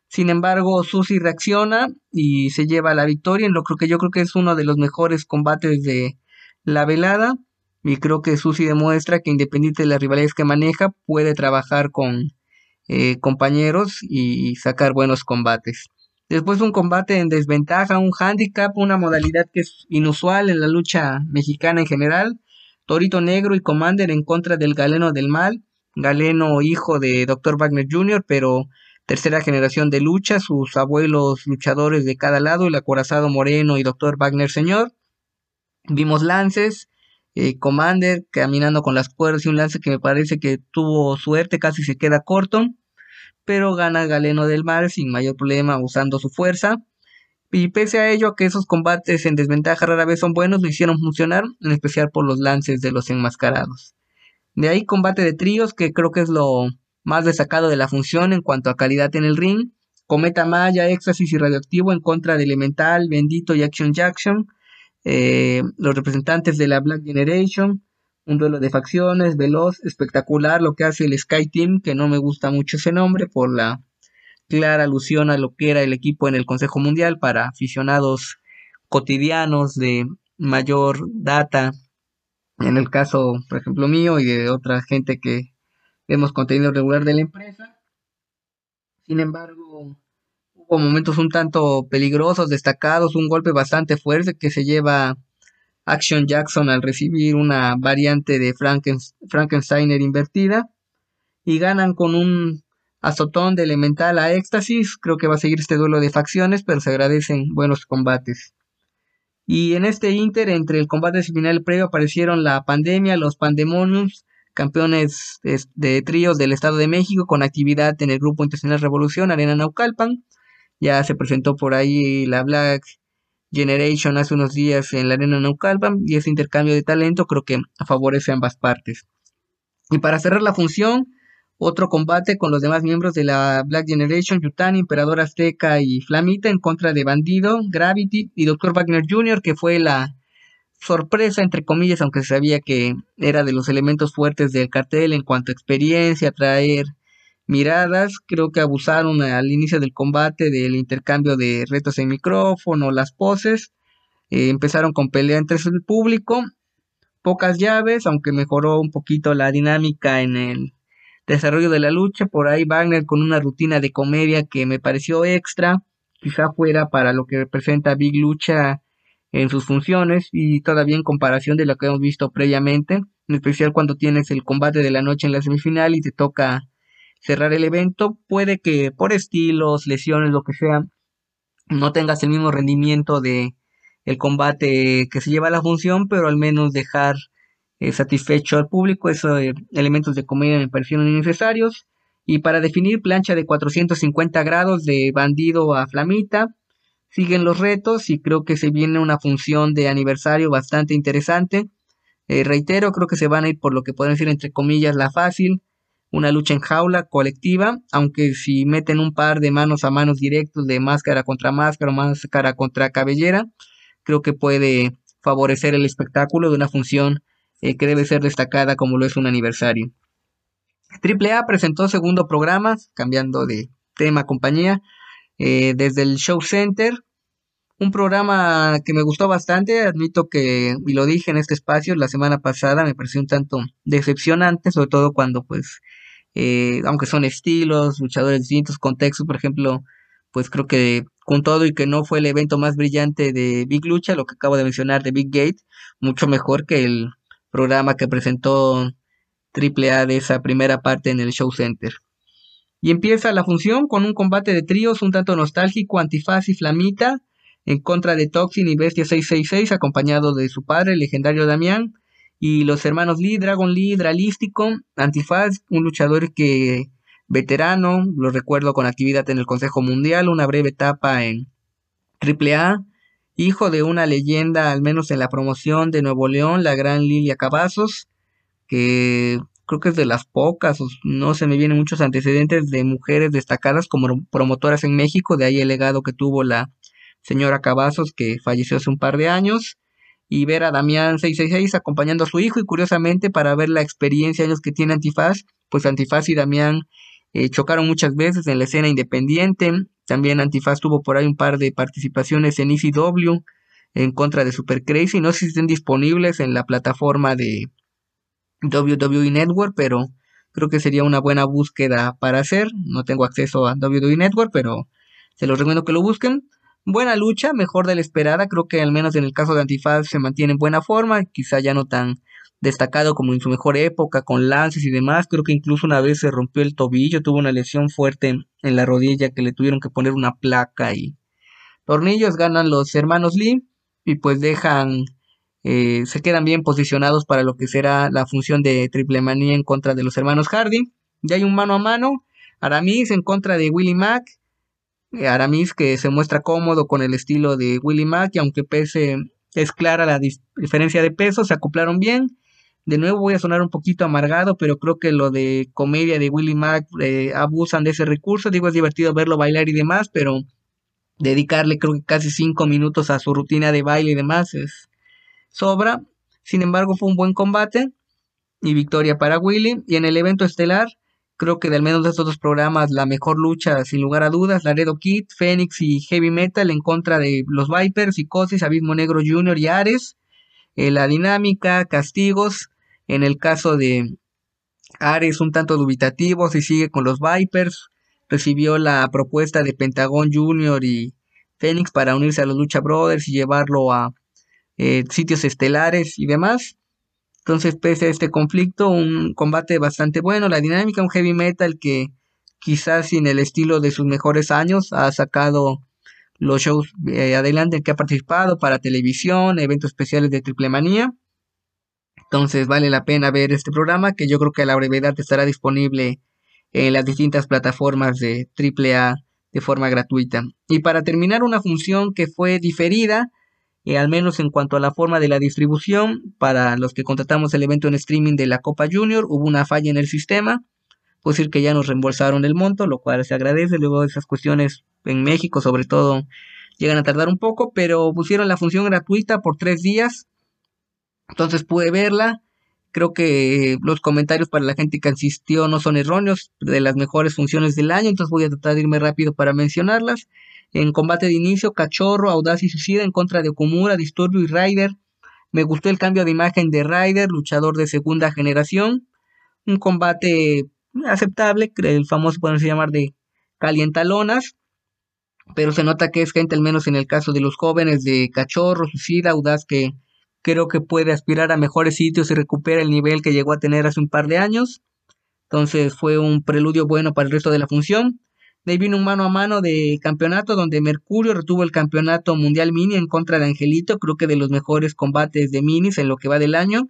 Sin embargo, Susi reacciona y se lleva la victoria en lo que yo creo que es uno de los mejores combates de la velada. Y creo que Susi demuestra que independiente de las rivalidades que maneja, puede trabajar con eh, compañeros y sacar buenos combates. Después un combate en desventaja, un handicap, una modalidad que es inusual en la lucha mexicana en general. Torito Negro y Commander en contra del Galeno del Mal. Galeno, hijo de Dr. Wagner Jr., pero tercera generación de lucha, sus abuelos luchadores de cada lado, el acorazado Moreno y Dr. Wagner Señor. Vimos lances, eh, Commander caminando con las cuerdas y un lance que me parece que tuvo suerte, casi se queda corto, pero gana Galeno del Mar sin mayor problema usando su fuerza. Y pese a ello, que esos combates en desventaja rara vez son buenos, lo hicieron funcionar, en especial por los lances de los enmascarados. De ahí combate de tríos, que creo que es lo más destacado de la función en cuanto a calidad en el ring. Cometa Maya, Éxtasis y Radioactivo en contra de Elemental, Bendito y Action Jackson. Eh, los representantes de la Black Generation. Un duelo de facciones, veloz, espectacular, lo que hace el Sky Team, que no me gusta mucho ese nombre por la clara alusión a lo que era el equipo en el Consejo Mundial para aficionados cotidianos de mayor data, en el caso, por ejemplo, mío y de otra gente que vemos contenido regular de la empresa. Sin embargo, hubo momentos un tanto peligrosos, destacados, un golpe bastante fuerte que se lleva Action Jackson al recibir una variante de Frankensteiner invertida y ganan con un azotón de elemental a éxtasis. Creo que va a seguir este duelo de facciones, pero se agradecen buenos combates. Y en este inter, entre el combate final previo, aparecieron la pandemia, los pandemoniums, campeones de, tríos del Estado de México con actividad en el Grupo Internacional Revolución, Arena Naucalpan. Ya se presentó por ahí la Black Generation hace unos días en la Arena Naucalpan y ese intercambio de talento creo que favorece a ambas partes. Y para cerrar la función, otro combate con los demás miembros de la Black Generation, Yutani, Emperador Azteca y Flamita en contra de Bandido, Gravity y Dr. Wagner Jr., que fue la sorpresa, entre comillas, aunque se sabía que era de los elementos fuertes del cartel en cuanto a experiencia, traer miradas. Creo que abusaron al inicio del combate del intercambio de retos en micrófono, las poses. Eh, empezaron con pelea entre el público, pocas llaves, aunque mejoró un poquito la dinámica en el desarrollo de la lucha. Por ahí Wagner con una rutina de comedia que me pareció extra, quizá fuera para lo que representa Big Lucha en sus funciones y todavía en comparación de lo que hemos visto previamente, en especial cuando tienes el combate de la noche en la semifinal y te toca cerrar el evento, puede que por estilos, lesiones, lo que sea, no tengas el mismo rendimiento de el combate que se lleva a la función, pero al menos dejar eh, satisfecho al público. Esos eh, elementos de comedia me parecieron innecesarios. Y para definir plancha de 450 grados de bandido a flamita, siguen los retos y creo que se viene una función de aniversario bastante interesante. Eh, reitero, creo que se van a ir por lo que pueden decir entre comillas la fácil, una lucha en jaula colectiva, aunque si meten un par de manos a manos directos de máscara contra máscara o máscara contra cabellera, creo que puede favorecer el espectáculo de una función eh, que debe ser destacada como lo es un aniversario. AAA presentó segundo programa, cambiando de tema compañía, eh, desde el Show Center. Un programa que me gustó bastante, admito que, y lo dije en este espacio la semana pasada, me pareció un tanto decepcionante, sobre todo cuando pues, eh, aunque son estilos, luchadores distintos, contextos, por ejemplo, pues creo que con todo y que no fue el evento más brillante de Big Lucha, lo que acabo de mencionar de Big Gate, mucho mejor que el programa que presentó AAA de esa primera parte en el Show Center. Y empieza la función con un combate de tríos un tanto nostálgico, Antifaz y Flamita, en contra de Toxin y Bestia 666, acompañado de su padre, el legendario Damián, y los hermanos Lee, Dragon Lee, Dralístico, Antifaz, un luchador que veterano, lo recuerdo con actividad en el Consejo Mundial, una breve etapa en AAA, hijo de una leyenda, al menos en la promoción de Nuevo León, la gran Lilia Cavazos, que creo que es de las pocas, no se me vienen muchos antecedentes de mujeres destacadas como promotoras en México, de ahí el legado que tuvo la señora Cavazos, que falleció hace un par de años, y ver a Damián 666 acompañando a su hijo, y curiosamente para ver la experiencia años que tiene Antifaz, pues Antifaz y Damián eh, chocaron muchas veces en la escena independiente, también Antifaz tuvo por ahí un par de participaciones en ECW en contra de Super Crazy. No sé si estén disponibles en la plataforma de WWE Network, pero creo que sería una buena búsqueda para hacer. No tengo acceso a WWE Network, pero se los recomiendo que lo busquen. Buena lucha, mejor de la esperada. Creo que al menos en el caso de Antifaz se mantiene en buena forma. Quizá ya no tan destacado como en su mejor época, con lances y demás. Creo que incluso una vez se rompió el tobillo, tuvo una lesión fuerte en la rodilla que le tuvieron que poner una placa y tornillos. Ganan los hermanos Lee y pues dejan eh, se quedan bien posicionados para lo que será la función de triple manía en contra de los hermanos Hardy. Ya hay un mano a mano, Aramis en contra de Willie Mack. Eh, Aramis que se muestra cómodo con el estilo de Willie Mack y aunque pese es clara la diferencia de peso, se acoplaron bien. De nuevo voy a sonar un poquito amargado, pero creo que lo de comedia de Willie Mack eh, abusan de ese recurso. Digo, es divertido verlo bailar y demás, pero dedicarle creo que casi cinco minutos a su rutina de baile y demás es sobra. Sin embargo, fue un buen combate y victoria para Willie. Y en el evento estelar, creo que de al menos de estos dos programas, la mejor lucha, sin lugar a dudas, Laredo Kid, Phoenix y Heavy Metal en contra de los Vipers, Psicosis, Abismo Negro Jr. y Ares. Eh, la dinámica, castigos, en el caso de Ares, un tanto dubitativo, si sigue con los Vipers. Recibió la propuesta de Pentagon Jr. y Phoenix para unirse a los Lucha Brothers y llevarlo a eh, sitios estelares y demás. Entonces, pese a este conflicto, un combate bastante bueno. La dinámica, un heavy metal que quizás sin el estilo de sus mejores años ha sacado los shows eh, adelante que ha participado para televisión, eventos especiales de Triple Manía. Entonces vale la pena ver este programa que yo creo que a la brevedad estará disponible en las distintas plataformas de AAA de forma gratuita. Y para terminar una función que fue diferida, eh, al menos en cuanto a la forma de la distribución, para los que contratamos el evento en streaming de la Copa Junior, hubo una falla en el sistema. Puedo decir que ya nos reembolsaron el monto, lo cual se agradece. Luego esas cuestiones en México, sobre todo, llegan a tardar un poco, pero pusieron la función gratuita por tres días entonces pude verla. Creo que los comentarios para la gente que asistió no son erróneos, de las mejores funciones del año, entonces voy a tratar de irme rápido para mencionarlas. En combate de inicio, Cachorro, Audaz y Suicida en contra de Okumura, Disturbio y Ryder. Me gustó el cambio de imagen de Ryder, luchador de segunda generación. Un combate aceptable, el famoso podemos llamar de calientalonas. Pero se nota que es gente, al menos en el caso de los jóvenes de Cachorro, Suicida, Audaz, que creo que puede aspirar a mejores sitios y recupera el nivel que llegó a tener hace un par de años. Entonces fue un preludio bueno para el resto de la función. De ahí vino un mano a mano de campeonato donde Mercurio retuvo el campeonato mundial mini en contra de Angelito, creo que de los mejores combates de minis en lo que va del año.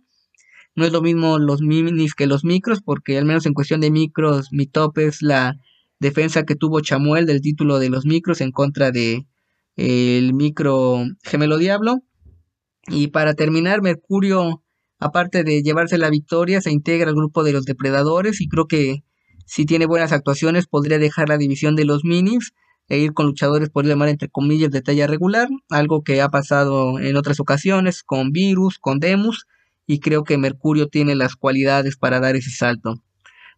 No es lo mismo los minis que los micros, porque al menos en cuestión de micros, mi top es la defensa que tuvo Chamuel del título de los micros en contra de el micro Gemelo Diablo. Y para terminar, Mercurio, aparte de llevarse la victoria, se integra al grupo de los depredadores y creo que si tiene buenas actuaciones podría dejar la división de los minis e ir con luchadores, por llamar entre comillas, de talla regular, algo que ha pasado en otras ocasiones con Virus, con Demus, y creo que Mercurio tiene las cualidades para dar ese salto.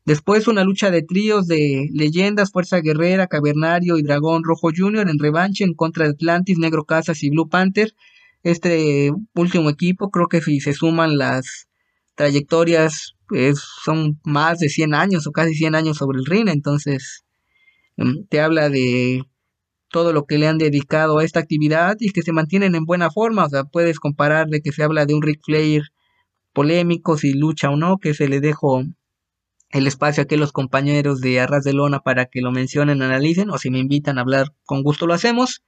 Después una lucha de tríos de leyendas, Fuerza Guerrera, Cavernario y Dragón Rojo Jr. en revanche en contra de Atlantis, Negro Casas y Blue Panther, este último equipo, creo que si se suman las trayectorias, pues son más de 100 años o casi 100 años sobre el ring, entonces em, te habla de todo lo que le han dedicado a esta actividad y que se mantienen en buena forma, o sea, puedes comparar de que se habla de un Ric Flair polémico, si lucha o no, que se le dejo el espacio aquí a los compañeros de Arras de Lona para que lo mencionen, analicen, o si me invitan a hablar, con gusto lo hacemos.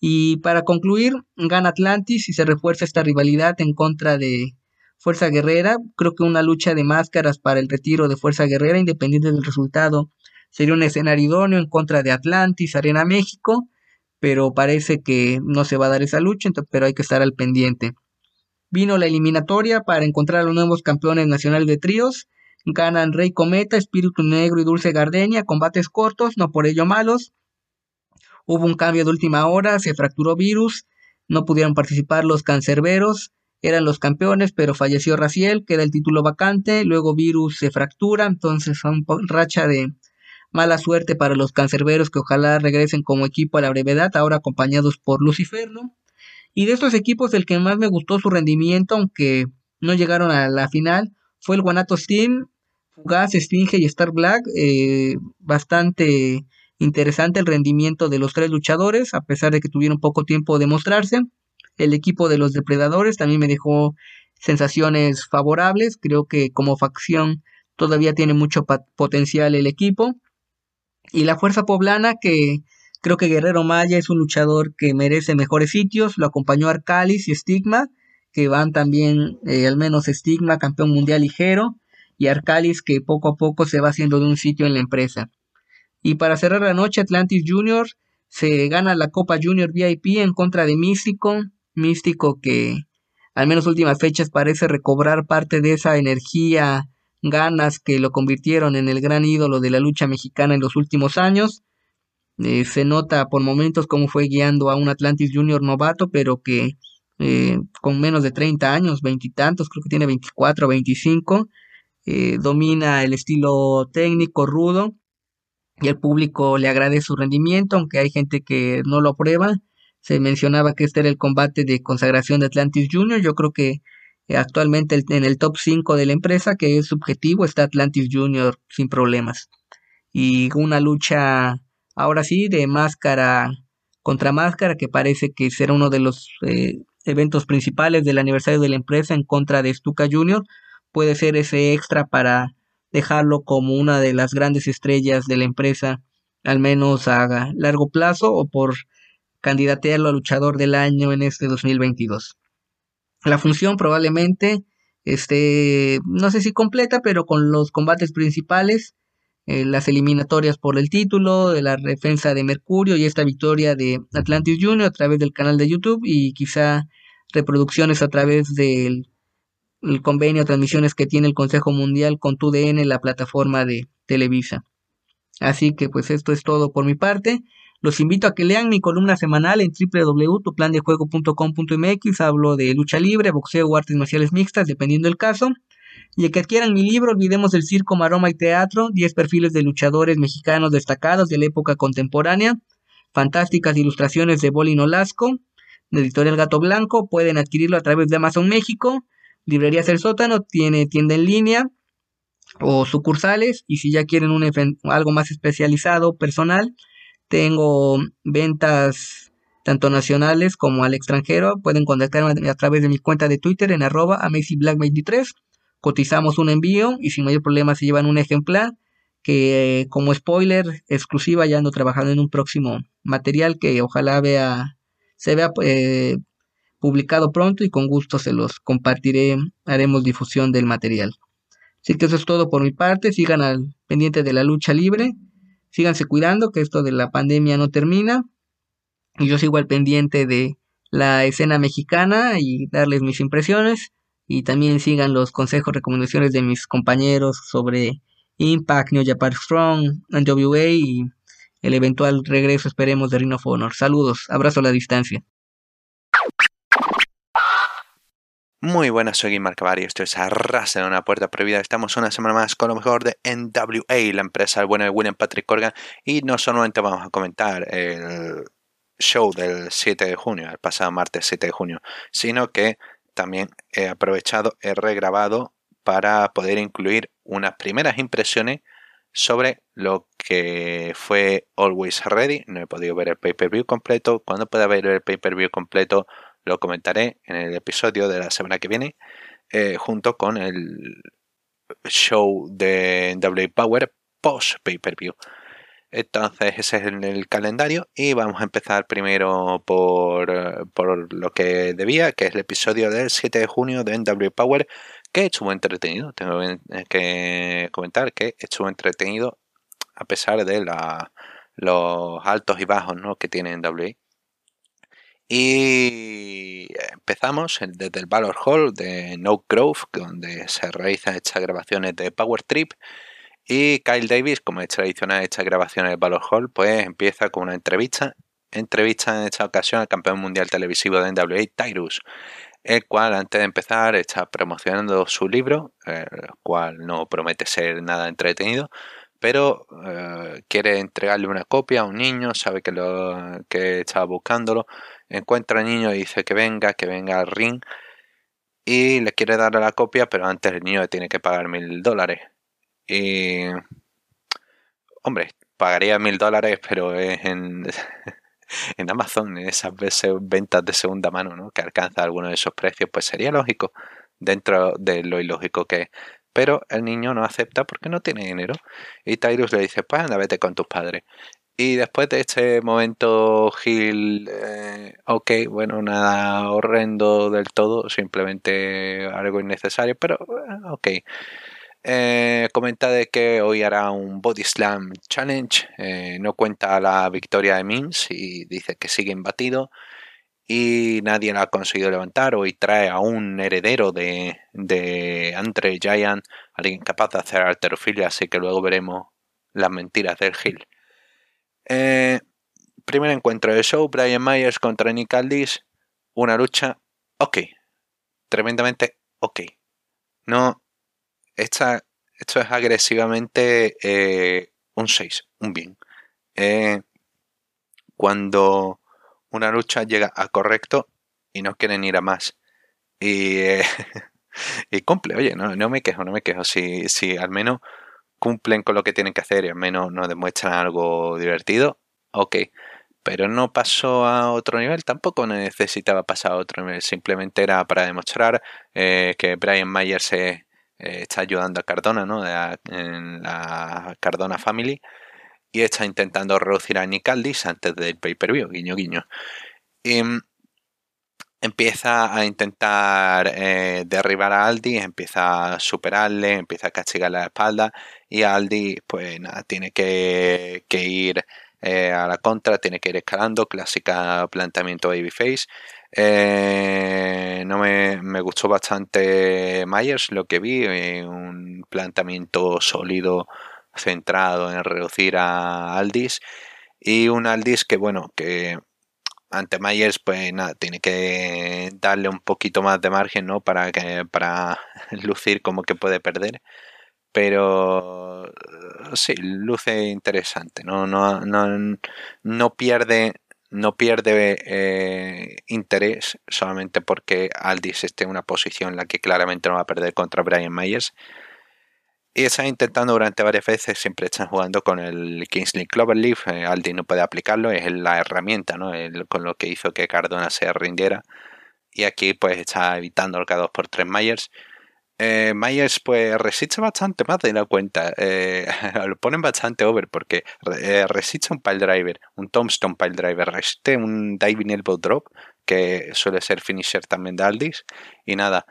Y para concluir, gana Atlantis y se refuerza esta rivalidad en contra de Fuerza Guerrera. Creo que una lucha de máscaras para el retiro de Fuerza Guerrera, independiente del resultado, sería un escenario idóneo en contra de Atlantis, Arena México, pero parece que no se va a dar esa lucha, pero hay que estar al pendiente. Vino la eliminatoria para encontrar a los nuevos campeones nacionales de tríos. Ganan Rey Cometa, Espíritu Negro y Dulce Gardenia, combates cortos, no por ello malos. Hubo un cambio de última hora, se fracturó Virus, no pudieron participar los cancerberos, eran los campeones, pero falleció Raciel, queda el título vacante, luego Virus se fractura, entonces son racha de mala suerte para los cancerberos que ojalá regresen como equipo a la brevedad, ahora acompañados por Luciferno. Y de estos equipos el que más me gustó su rendimiento, aunque no llegaron a la final, fue el Guanato Steam, Fugaz, Esfinge y Star Black, eh, bastante Interesante el rendimiento de los tres luchadores, a pesar de que tuvieron poco tiempo de mostrarse. El equipo de los depredadores también me dejó sensaciones favorables. Creo que como facción todavía tiene mucho potencial el equipo. Y la fuerza poblana que creo que Guerrero Maya es un luchador que merece mejores sitios. Lo acompañó Arcalis y Stigma, que van también, eh, al menos Stigma, campeón mundial ligero, y Arcalis, que poco a poco se va haciendo de un sitio en la empresa. Y para cerrar la noche, Atlantis Junior se gana la Copa Junior VIP en contra de Místico. Místico que, al menos últimas fechas, parece recobrar parte de esa energía, ganas que lo convirtieron en el gran ídolo de la lucha mexicana en los últimos años. Eh, se nota por momentos cómo fue guiando a un Atlantis Junior novato, pero que eh, con menos de 30 años, veintitantos, creo que tiene 24 o 25, eh, domina el estilo técnico rudo y el público le agradece su rendimiento, aunque hay gente que no lo aprueba. Se mencionaba que este era el combate de consagración de Atlantis Junior. Yo creo que eh, actualmente en el top 5 de la empresa, que es subjetivo, está Atlantis Junior sin problemas. Y una lucha, ahora sí, de máscara contra máscara, que parece que será uno de los eh, eventos principales del aniversario de la empresa en contra de Stuka Junior. Puede ser ese extra para dejarlo como una de las grandes estrellas de la empresa, al menos a largo plazo o por candidatearlo a luchador del año en este 2022. La función probablemente esté, no sé si completa, pero con los combates principales, eh, las eliminatorias por el título, de la defensa de Mercurio y esta victoria de Atlantis Junior a través del canal de YouTube y quizá reproducciones a través del el convenio, transmisiones que tiene el Consejo Mundial con TUDN, la plataforma de Televisa. Así que pues esto es todo por mi parte. Los invito a que lean mi columna semanal en www.tuplandejuego.com.mx. Hablo de lucha libre, boxeo o artes marciales mixtas, dependiendo del caso. Y que adquieran mi libro, Olvidemos el Circo, Maroma y Teatro, 10 perfiles de luchadores mexicanos destacados de la época contemporánea, fantásticas ilustraciones de Bolin Olasco, de Editorial Gato Blanco. Pueden adquirirlo a través de Amazon México Librerías El Sótano tiene tienda en línea o sucursales y si ya quieren algo más especializado, personal, tengo ventas tanto nacionales como al extranjero. Pueden contactarme a través de mi cuenta de Twitter en arroba AmazyBlack23. Cotizamos un envío y sin mayor problema se llevan un ejemplar que como spoiler exclusiva ya ando trabajando en un próximo material que ojalá vea se vea eh, publicado pronto y con gusto se los compartiré, haremos difusión del material. Así que eso es todo por mi parte, sigan al pendiente de la lucha libre, síganse cuidando que esto de la pandemia no termina y yo sigo al pendiente de la escena mexicana y darles mis impresiones y también sigan los consejos, recomendaciones de mis compañeros sobre Impact, New Japan Strong, NWA y el eventual regreso, esperemos, de Ring of Honor. Saludos, abrazo a la distancia. Muy buenas, soy Mark y esto es Arras en una puerta prohibida. Estamos una semana más con lo mejor de NWA, la empresa del bueno de William Patrick Corgan. Y no solamente vamos a comentar el show del 7 de junio, el pasado martes 7 de junio, sino que también he aprovechado, he regrabado para poder incluir unas primeras impresiones sobre lo que fue Always Ready. No he podido ver el pay-per-view completo. Cuando pueda ver el pay-per-view completo, lo comentaré en el episodio de la semana que viene, eh, junto con el show de W Power post pay-per-view. Entonces ese es el calendario y vamos a empezar primero por, por, lo que debía, que es el episodio del 7 de junio de NW Power, que estuvo entretenido. Tengo que comentar que estuvo entretenido a pesar de la, los altos y bajos ¿no? que tiene NWA. Y empezamos desde el Valor Hall de No Grove, donde se realizan estas grabaciones de Power Trip. Y Kyle Davis, como es tradicional estas grabaciones de Valor Hall, pues empieza con una entrevista. Entrevista en esta ocasión al campeón mundial televisivo de NWA, Tyrus, el cual antes de empezar está promocionando su libro, el cual no promete ser nada entretenido, pero eh, quiere entregarle una copia a un niño, sabe que, lo, que estaba buscándolo encuentra al niño y dice que venga, que venga al ring y le quiere dar la copia, pero antes el niño le tiene que pagar mil dólares. Y. Hombre, pagaría mil dólares, pero es en, en Amazon, en esas veces ventas de segunda mano, ¿no? Que alcanza alguno de esos precios, pues sería lógico, dentro de lo ilógico que es. Pero el niño no acepta porque no tiene dinero. Y Tyrus le dice, pues anda, vete con tus padres. Y después de este momento Gil, eh, ok, bueno, nada horrendo del todo, simplemente algo innecesario, pero eh, ok. Eh, comenta de que hoy hará un Body Slam Challenge, no cuenta la victoria de Mims y dice que sigue imbatido y nadie la ha conseguido levantar. Hoy trae a un heredero de, de Andre Giant, alguien capaz de hacer alterofilia, así que luego veremos las mentiras del Gil. Eh, primer encuentro de show, Brian Myers contra Nick Aldis. Una lucha, ok. Tremendamente ok. No, esta, esto es agresivamente eh, un 6, un bien. Eh, cuando una lucha llega a correcto y no quieren ir a más. Y, y cumple, oye, no, no, me quejo, no me quejo. Si, si al menos cumplen con lo que tienen que hacer y al menos nos demuestran algo divertido, ok. Pero no pasó a otro nivel, tampoco necesitaba pasar a otro nivel, simplemente era para demostrar eh, que Brian Mayer se eh, está ayudando a Cardona, ¿no? en la Cardona Family y está intentando reducir a Nick Aldis antes del pay-per-view, guiño guiño. Mm, empieza a intentar eh, derribar a Aldi, empieza a superarle, empieza a castigar la espalda y Aldi pues nada, tiene que, ir eh, a la contra, tiene que ir escalando, clásica planteamiento babyface. Eh, no me, gustó bastante Myers lo que vi, un planteamiento sólido centrado en reducir a Aldis y un Aldis que bueno que ante Myers, pues nada, tiene que darle un poquito más de margen, ¿no? Para que, para lucir como que puede perder. Pero sí, luce interesante, ¿no? No, no, no pierde. No pierde eh, interés solamente porque Aldis esté en una posición en la que claramente no va a perder contra Brian Myers. Y están intentando durante varias veces, siempre están jugando con el Kingsley Cloverleaf. Eh, Aldi no puede aplicarlo, es la herramienta, ¿no? con lo que hizo que Cardona se rindiera. Y aquí pues está evitando el K2 por 3 Myers. Eh, Myers pues resiste bastante más de la cuenta. Eh, lo ponen bastante over porque resiste un pile driver, un tombstone pile driver, resiste un diving elbow drop, que suele ser finisher también de Aldis. Y nada,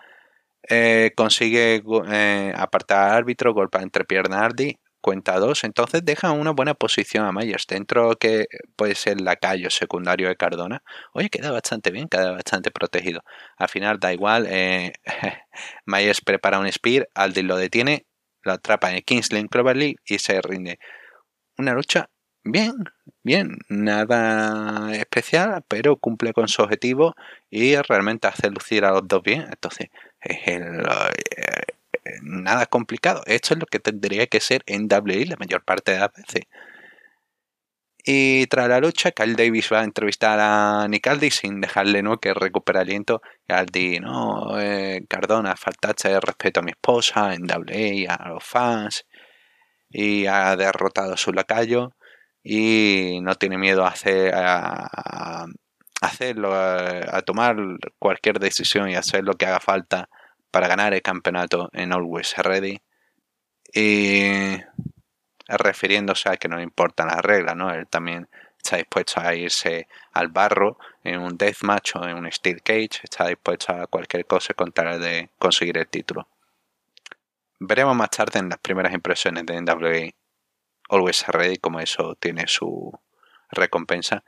eh, consigue eh, apartar árbitro, golpea entre pierna Ardi, cuenta dos, entonces deja una buena posición a Myers dentro que puede ser lacayo secundario de Cardona. Oye, queda bastante bien, queda bastante protegido. Al final da igual, eh, Myers prepara un spear, Aldi lo detiene, lo atrapa en Kingsland Cloverleaf y se rinde. Una lucha bien, bien, nada especial, pero cumple con su objetivo y realmente hace lucir a los dos bien. Entonces, eh, nada complicado. Esto es lo que tendría que ser en WWE la mayor parte de las veces. Y tras la lucha, Kyle Davis va a entrevistar a Nick Aldi sin dejarle ¿no? que recupere aliento. Aldi, no, eh, Cardona, faltaste de respeto a mi esposa en WWE, a los fans. Y ha derrotado a su lacayo. Y no tiene miedo a hacer, a, hacerlo, a, tomar cualquier decisión y hacer lo que haga falta para ganar el campeonato en Always Ready. Y refiriéndose a que no importan las reglas, ¿no? Él también está dispuesto a irse al barro en un deathmatch o en un steel cage, está dispuesto a cualquier cosa con tal de conseguir el título. Veremos más tarde en las primeras impresiones de NWA Always Ready como eso tiene su recompensa.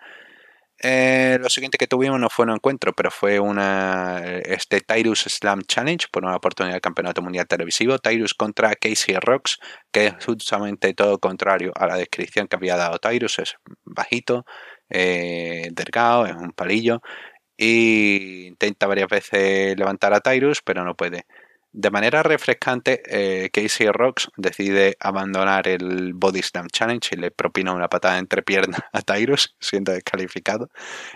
Eh, lo siguiente que tuvimos no fue un encuentro, pero fue una este Tyrus Slam Challenge por una oportunidad del campeonato mundial televisivo. Tyrus contra Casey Rocks, que es justamente todo contrario a la descripción que había dado Tyrus. Es bajito, eh, delgado, es un palillo. Y intenta varias veces levantar a Tyrus, pero no puede. De manera refrescante, eh, Casey Rocks decide abandonar el Body Slam Challenge y le propina una patada entre piernas a Tyrus, siendo descalificado.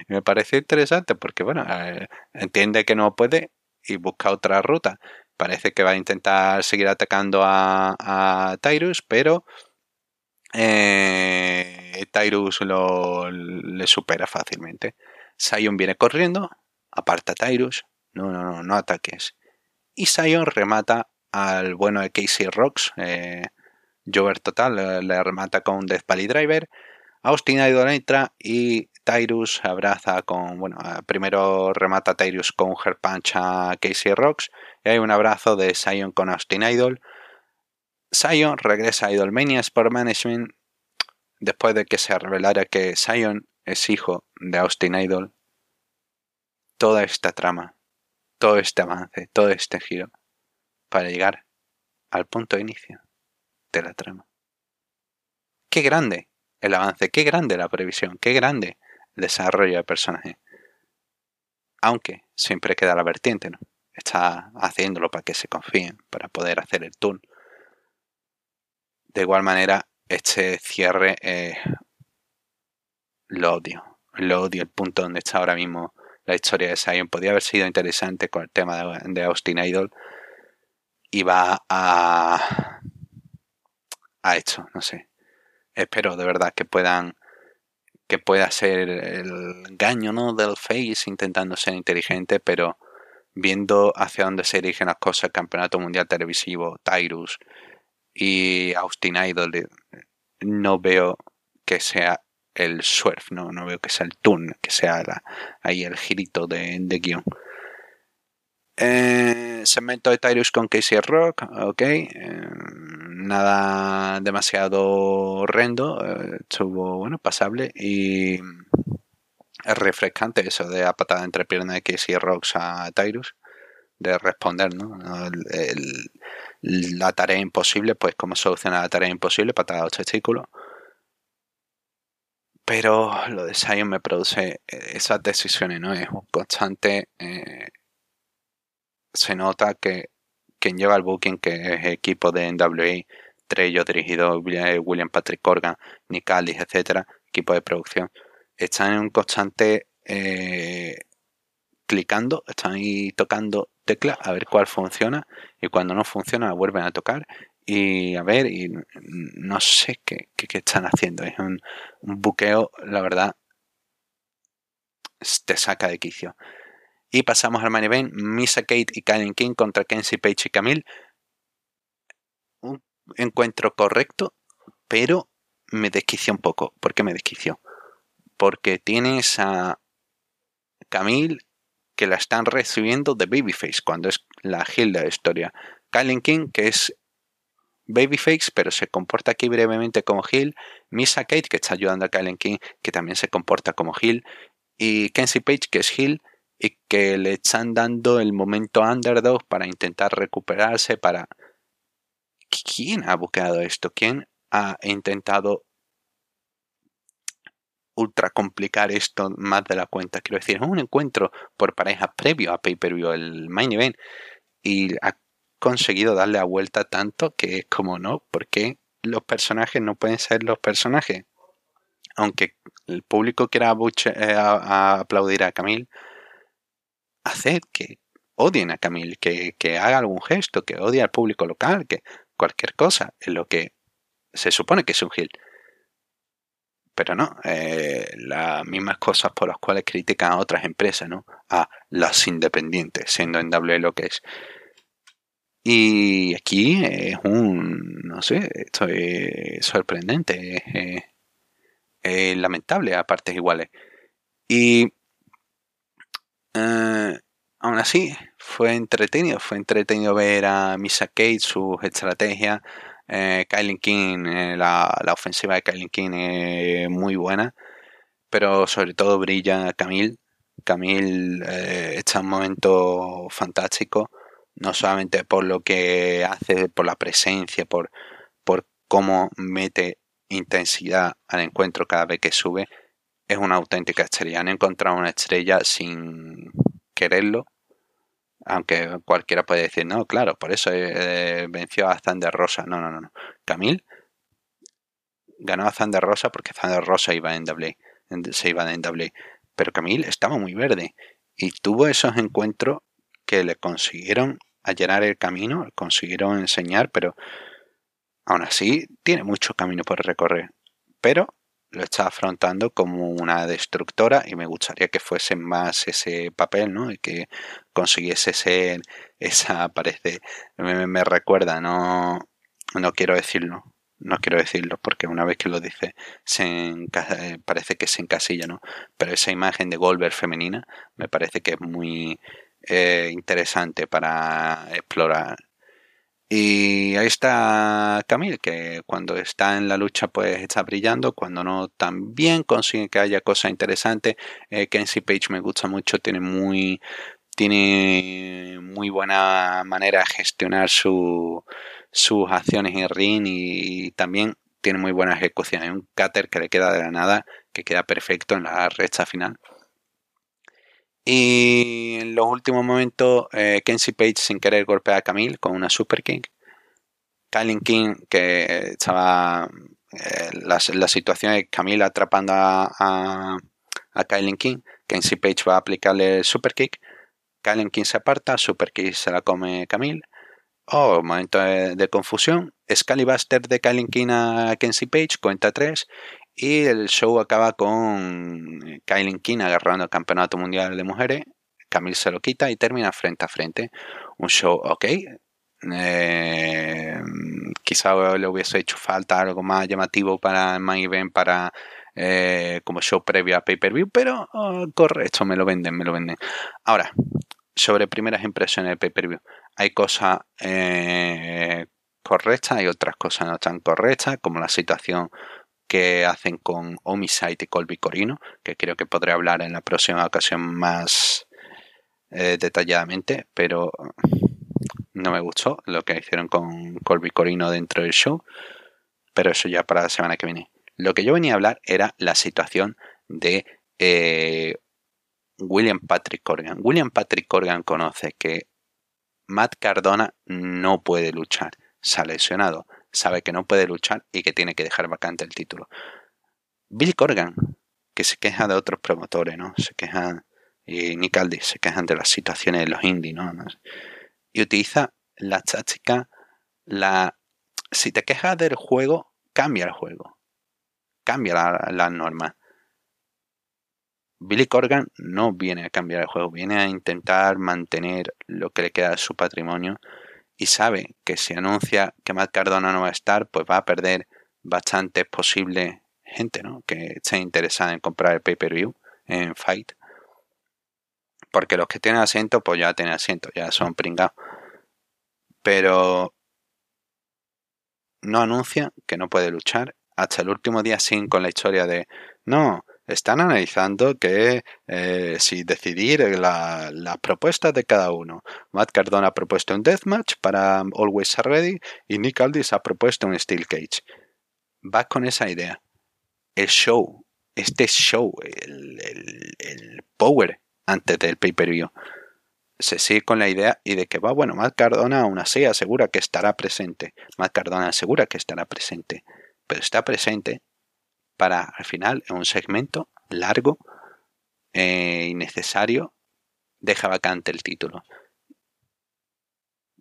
Y me parece interesante porque, bueno, eh, entiende que no puede y busca otra ruta. Parece que va a intentar seguir atacando a, Tyrus, pero eh, Tyrus lo, le supera fácilmente. Sion viene corriendo, aparta a Tyrus. No, no, no, no ataques y Sion remata al bueno de Casey Rocks. Eh, Jover total le, remata con Death Valley Driver. Austin Idol entra y Tyrus abraza con, bueno, primero remata Tyrus con hair punch a Casey Rocks y hay un abrazo de Sion con Austin Idol. Sion regresa a Idolmania Sport Management después de que se revelara que Sion es hijo de Austin Idol. Toda esta trama, todo este avance, todo este giro para llegar al punto de inicio de la trama. Qué grande el avance, qué grande la previsión, qué grande el desarrollo de personaje. Aunque siempre queda la vertiente, ¿no? Está haciéndolo para que se confíen, para poder hacer el turn. De igual manera, este cierre eh, lo odio. Lo odio el punto donde está ahora mismo la historia de Sion. Podría haber sido interesante con el tema de, Austin Idol. Y va a. a esto, no sé. Espero de verdad que puedan. que pueda ser el engaño ¿no? del Face intentando ser inteligente, pero viendo hacia dónde se dirigen las cosas, el Campeonato Mundial Televisivo, Tyrus y Austin Idol, eh, no veo que sea el surf, no, no veo que sea el turn, que sea ahí el girito de, guion. Eh, segmento de Tyrus con Casey Rock, ok. Eh, nada demasiado horrendo. estuvo, bueno, pasable. Y es refrescante eso de la patada entre piernas de Casey Rocks a Tyrus. De responder, ¿no? la tarea imposible, pues cómo solucionar la tarea imposible, patada a los testículos pero lo de Sion me produce eh, esas decisiones, ¿no? Es un constante. Eh, se nota que quien lleva el booking, que es equipo de NWA, entre ellos dirigido William Patrick Corgan, Nick Aldis, etcétera, equipo de producción, están en un constante eh, clicando, están ahí tocando teclas a ver cuál funciona y cuando no funciona vuelven a tocar y a ver, y no sé qué, están haciendo. Es un, buqueo, la verdad, te saca de quicio. Y pasamos al main event, Misa Kate y Kylie King contra Kenzie Page y Camille. Un encuentro correcto, pero me desquició un poco. ¿Por qué me desquició? Porque tienes a Camille que la están recibiendo de Babyface cuando es la Hilda de historia. Kylie King, que es Babyface, pero se comporta aquí brevemente como Hill. Misa Kate, que está ayudando a Kylen King, que también se comporta como Hill. Y Kenzie Page, que es Hill, y que le están dando el momento underdog para intentar recuperarse, para... ¿Quién ha buscado esto? ¿Quién ha intentado ultra complicar esto más de la cuenta? Quiero decir, es un encuentro por parejas previo a pay-per-view, el main event, y conseguido darle a vuelta tanto que es como no, porque los personajes no pueden ser los personajes. Aunque el público quiera eh, aplaudir a Camille, haced que odien a Camille, que, haga algún gesto, que odie al público local, que cualquier cosa, es lo que se supone que es un Gil. Pero no, eh, las mismas cosas por las cuales critican a otras empresas, ¿no? A las independientes, siendo en W lo que es. Y aquí es un, no sé, esto es sorprendente, es, lamentable a partes iguales. Y eh, aún así, fue entretenido, fue entretenido ver a Misa Kate, sus estrategias. Eh, Kylie King, eh, la, la, ofensiva de Kylie King es muy buena, pero sobre todo brilla Camille. Camille eh, está en un momento fantástico no solamente por lo que hace, por la presencia, por, por cómo mete intensidad al encuentro cada vez que sube, es una auténtica estrella. Han encontrado una estrella sin quererlo, aunque cualquiera puede decir, no, claro, por eso eh, venció a Zander Rosa. No, no, no, no. Camil ganó a Zander Rosa porque Zander Rosa iba en doble, se iba en doble. Pero Camil estaba muy verde y tuvo esos encuentros que le consiguieron allanar el camino, consiguieron enseñar, pero aún así tiene mucho camino por recorrer. Pero lo está afrontando como una destructora y me gustaría que fuese más ese papel, ¿no? Y que consiguiese ser esa, parece, me, me recuerda, no, no quiero decirlo, no quiero decirlo porque una vez que lo dice se eh, parece que se encasilla, ¿no? Pero esa imagen de Goldberg femenina me parece que es muy eh, interesante para explorar. Y ahí está Camille, que cuando está en la lucha pues está brillando, cuando no también consigue que haya cosas interesantes. Eh, Kenzie Page me gusta mucho, tiene muy tiene muy buena manera de gestionar sus acciones en ring y también tiene muy buena ejecución. Hay un cutter que le queda de la nada, que queda perfecto en la recta final. Y en los últimos momentos, eh, Page sin querer golpea a Camille con una Super King. King, que estaba. Eh, la, situación de Camille atrapando a, a, a King. Kenzie Page va a aplicarle el Super Kick. King se aparta, Super Kick se la come Camille. Oh, momento de, confusión. Scallybuster de Kylie King a Kenzie Page, cuenta 3. Y el show acaba con Kylie King agarrando el campeonato mundial de mujeres. Camille se lo quita y termina frente a frente. Un show, ok. Eh, quizá le hubiese hecho falta algo más llamativo para el main event, para eh, como show previo a pay-per-view, pero oh, correcto, me lo venden, me lo venden. Ahora, sobre primeras impresiones de pay-per-view, hay cosas eh, correctas y otras cosas no tan correctas, como la situación que hacen con Homicide y Colby Corino, que creo que podré hablar en la próxima ocasión más eh, detalladamente, pero no me gustó lo que hicieron con Colby Corino dentro del show, pero eso ya para la semana que viene. Lo que yo venía a hablar era la situación de eh, William Patrick Corgan. William Patrick Corgan conoce que Matt Cardona no puede luchar, se ha lesionado, sabe que no puede luchar y que tiene que dejar vacante el título. Bill Corgan, que se queja de otros promotores, ¿no? Se quejan, y Nick Aldis se quejan de las situaciones de los indies, ¿no? Y utiliza la táctica, la... Si te quejas del juego, cambia el juego cambia las la normas. Billy Corgan no viene a cambiar el juego, viene a intentar mantener lo que le queda de su patrimonio y sabe que si anuncia que Matt Cardona no va a estar, pues va a perder bastante posible gente ¿no? que esté interesada en comprar el pay-per-view en Fight. Porque los que tienen asiento, pues ya tienen asiento, ya son pringados. Pero no anuncia que no puede luchar hasta el último día sin con la historia de no, están analizando que eh, si decidir las la propuestas de cada uno. Matt Cardona ha propuesto un deathmatch para Always Ready y Nick Aldis ha propuesto un Steel Cage. Va con esa idea. El show, este show, el, el power antes del pay-per-view, se sigue con la idea y de que va, bueno, Matt Cardona aún así asegura que estará presente. Matt Cardona asegura que estará presente pero está presente para al final en un segmento largo e innecesario deja vacante el título.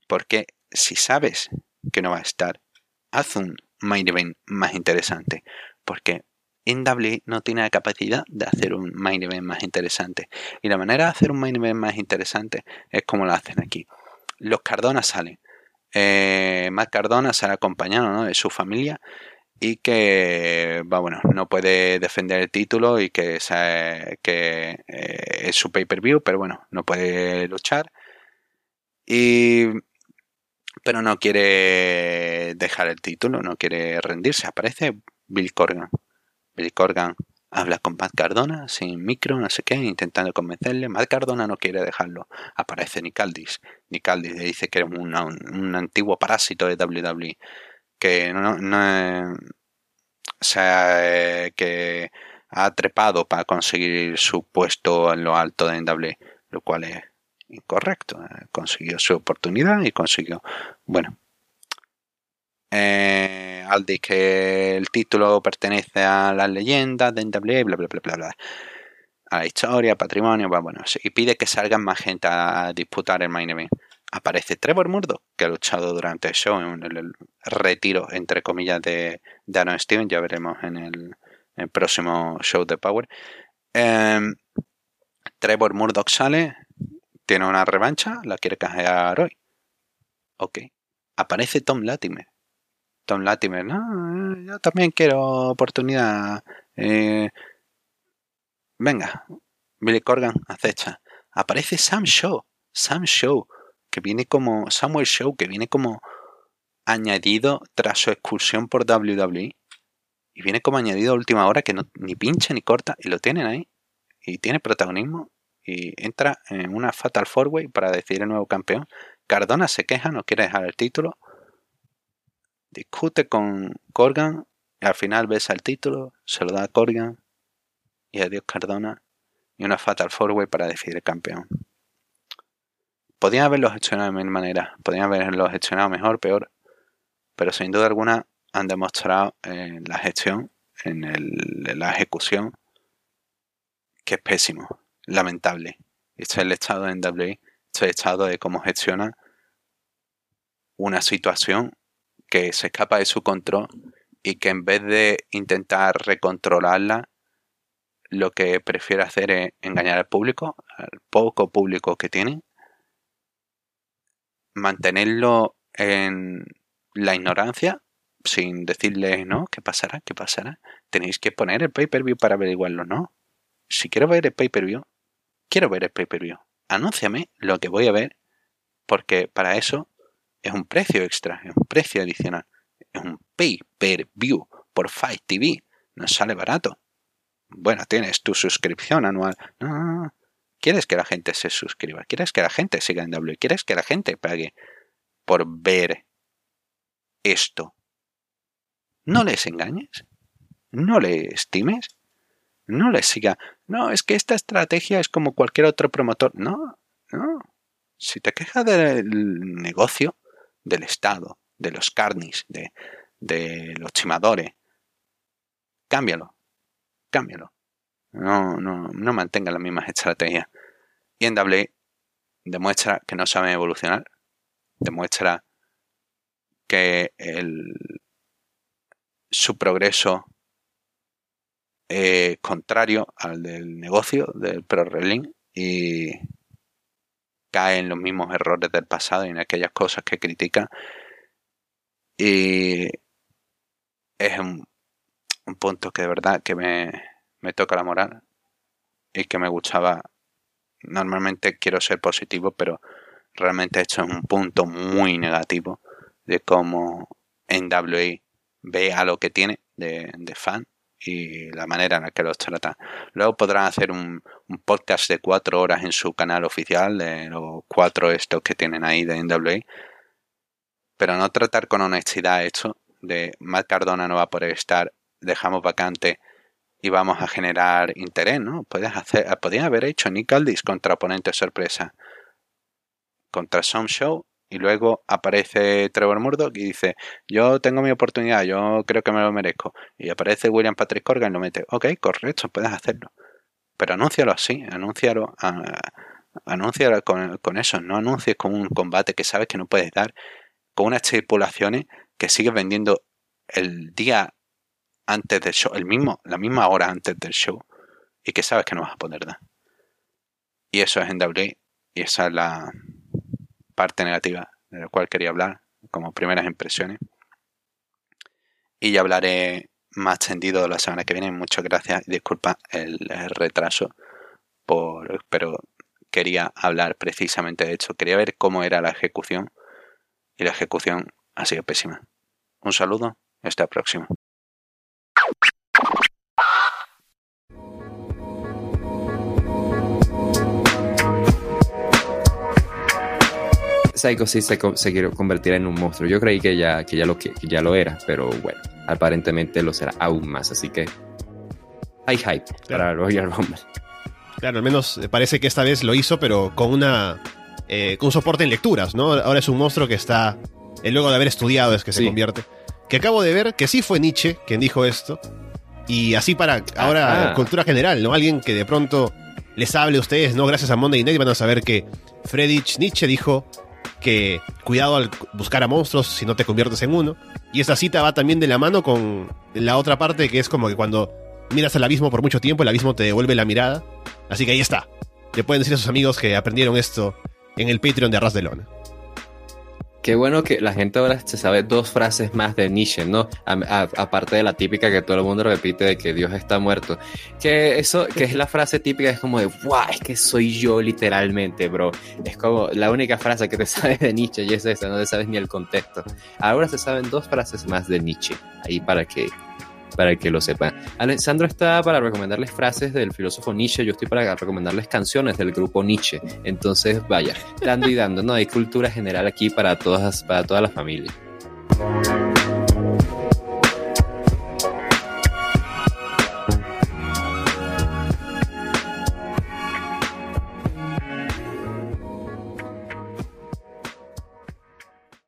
Porque si sabes que no va a estar, haz un main event más interesante. Porque NW no tiene la capacidad de hacer un main event más interesante. Y la manera de hacer un main event más interesante es como lo hacen aquí. Los Cardona salen. Eh, Matt Cardona sale acompañado de su familia y que va, bueno, no puede defender el título y que, que eh, es su pay-per-view, pero bueno, no puede luchar. Y, pero no quiere dejar el título, no quiere rendirse. Aparece Bill Corgan. Bill Corgan habla con Matt Cardona sin micro, no sé qué, intentando convencerle. Matt Cardona no quiere dejarlo. Aparece Nicaldis. Nicaldis le dice que es un, un antiguo parásito de WWE que no, no o sea, eh, que ha trepado para conseguir su puesto en lo alto de NW, lo cual es incorrecto. Eh, consiguió su oportunidad y consiguió, bueno, eh, al que el título pertenece a las leyendas de NW, bla, bla, bla, bla, bla. A la historia, patrimonio, bueno, y pide que salgan más gente a disputar el main event aparece Trevor Murdoch, que ha luchado durante el show en el retiro, entre comillas, de, Aaron Steven. Ya veremos en el, próximo show de Power. Em, Trevor Murdoch sale, tiene una revancha, la quiere canjear hoy. Ok. Aparece Tom Latimer. Tom Latimer, no, yo también quiero oportunidad. Eh, venga, Billy Corgan acecha. Aparece Sam Show, Sam Show, que viene como Samuel Show, que viene como añadido tras su excursión por WWE. Y viene como añadido a última hora que no, ni pincha ni corta y lo tienen ahí. Y tiene protagonismo y entra en una Fatal Four Way para decidir el nuevo campeón. Cardona se queja, no quiere dejar el título. Discute con Corgan y al final besa el título, se lo da a Corgan y adiós Cardona y una Fatal Four Way para decidir el campeón. Podían haberlo gestionado de mil maneras, podían haberlo gestionado mejor, peor, pero sin duda alguna han demostrado en la gestión, en, la ejecución, que es pésimo, lamentable. Este es el estado de NWA, este es el estado de cómo gestiona una situación que se escapa de su control y que en vez de intentar recontrolarla, lo que prefiere hacer es engañar al público, al poco público que tienen, mantenerlo en la ignorancia sin decirles, no, ¿qué pasará? ¿Qué pasará? Tenéis que poner el pay-per-view para averiguarlo, ¿no? Si quiero ver el pay-per-view, quiero ver el pay-per-view. Anúnciame lo que voy a ver, porque para eso es un precio extra, es un precio adicional. Es un pay-per-view por Fight TV. No sale barato. Bueno, tienes tu suscripción anual. No. ¿Quieres que la gente se suscriba? ¿Quieres que la gente siga en W? ¿Quieres que la gente pague por ver esto? No les engañes. No le estimes. No les siga. No, es que esta estrategia es como cualquier otro promotor. No, no. Si te quejas del negocio, del Estado, de los carnis, de, de los chimadores, cámbialo. Cámbialo. No, no, no mantenga las mismas estrategias. Y en W demuestra que no sabe evolucionar. Demuestra que el, su progreso es contrario al del negocio del pro wrestling y cae en los mismos errores del pasado y en aquellas cosas que critica y es un, un punto que de verdad que me, me toca la moral y que me gustaba. Normalmente quiero ser positivo, pero realmente esto es un punto muy negativo de cómo NWA ve a lo que tiene de, fan y la manera en la que los trata. Luego podrán hacer un, un, podcast de cuatro horas en su canal oficial de los cuatro estos que tienen ahí de NWA. Pero no tratar con honestidad esto de Matt Cardona no va a poder estar, dejamos vacante y vamos a generar interés, ¿no? Puedes hacer, podían haber hecho Nick Aldis contra oponente sorpresa, contra Some Show, y luego aparece Trevor Murdoch y dice, yo tengo mi oportunidad, yo creo que me lo merezco. Y aparece William Patrick Corgan y lo mete, ok, correcto, puedes hacerlo. Pero anúncialo así, anúncialo, anúncialo con, eso, no anuncies con un combate que sabes que no puedes dar, con unas tripulaciones que sigues vendiendo el día antes del show, la misma hora antes del show, y que sabes que no vas a poder dar. Y eso es en W, y esa es la parte negativa de la cual quería hablar, como primeras impresiones. Y ya hablaré más tendido la semana que viene. Muchas gracias y disculpa el, retraso, por, pero quería hablar precisamente de eso. Quería ver cómo era la ejecución y la ejecución ha sido pésima. Un saludo, hasta la próxima. Psycho sí se, se quiere convertir en un monstruo. Yo creí que ya, que ya, lo, que, ya lo era, pero bueno, aparentemente lo será aún más. Así que hay hype para Royal Rumble. Claro, al menos parece que esta vez lo hizo, pero con una eh, con un soporte en lecturas, ¿no? Ahora es un monstruo que está, eh, luego de haber estudiado es que se convierte. Que acabo de ver que sí fue Nietzsche quien dijo esto. Y así para ahora cultura general, ¿no? Alguien que de pronto les hable a ustedes, ¿no? Gracias a Monday Night van a saber que Friedrich Nietzsche dijo que cuidado al buscar a monstruos si no te conviertes en uno. Y esa cita va también de la mano con la otra parte que es como que cuando miras al abismo por mucho tiempo, el abismo te devuelve la mirada. Así que ahí está. Le pueden decir a sus amigos que aprendieron esto en el Patreon de Arras de Lona. Qué bueno que la gente ahora se sabe dos frases más de Nietzsche, ¿no? aparte de la típica que todo el mundo repite de que Dios está muerto. Que eso, que es la frase típica, es como de, ¡guau! Es que soy yo literalmente, bro. Es como la única frase que te sabes de Nietzsche y es esa, no te sabes ni el contexto. Ahora se saben dos frases más de Nietzsche, ahí para que para que lo sepan. Alessandro está para recomendarles frases del filósofo Nietzsche, yo estoy para recomendarles canciones del grupo Nietzsche. Entonces, vaya, dando y dando, ¿no? Hay cultura general aquí para todas, para toda la familia.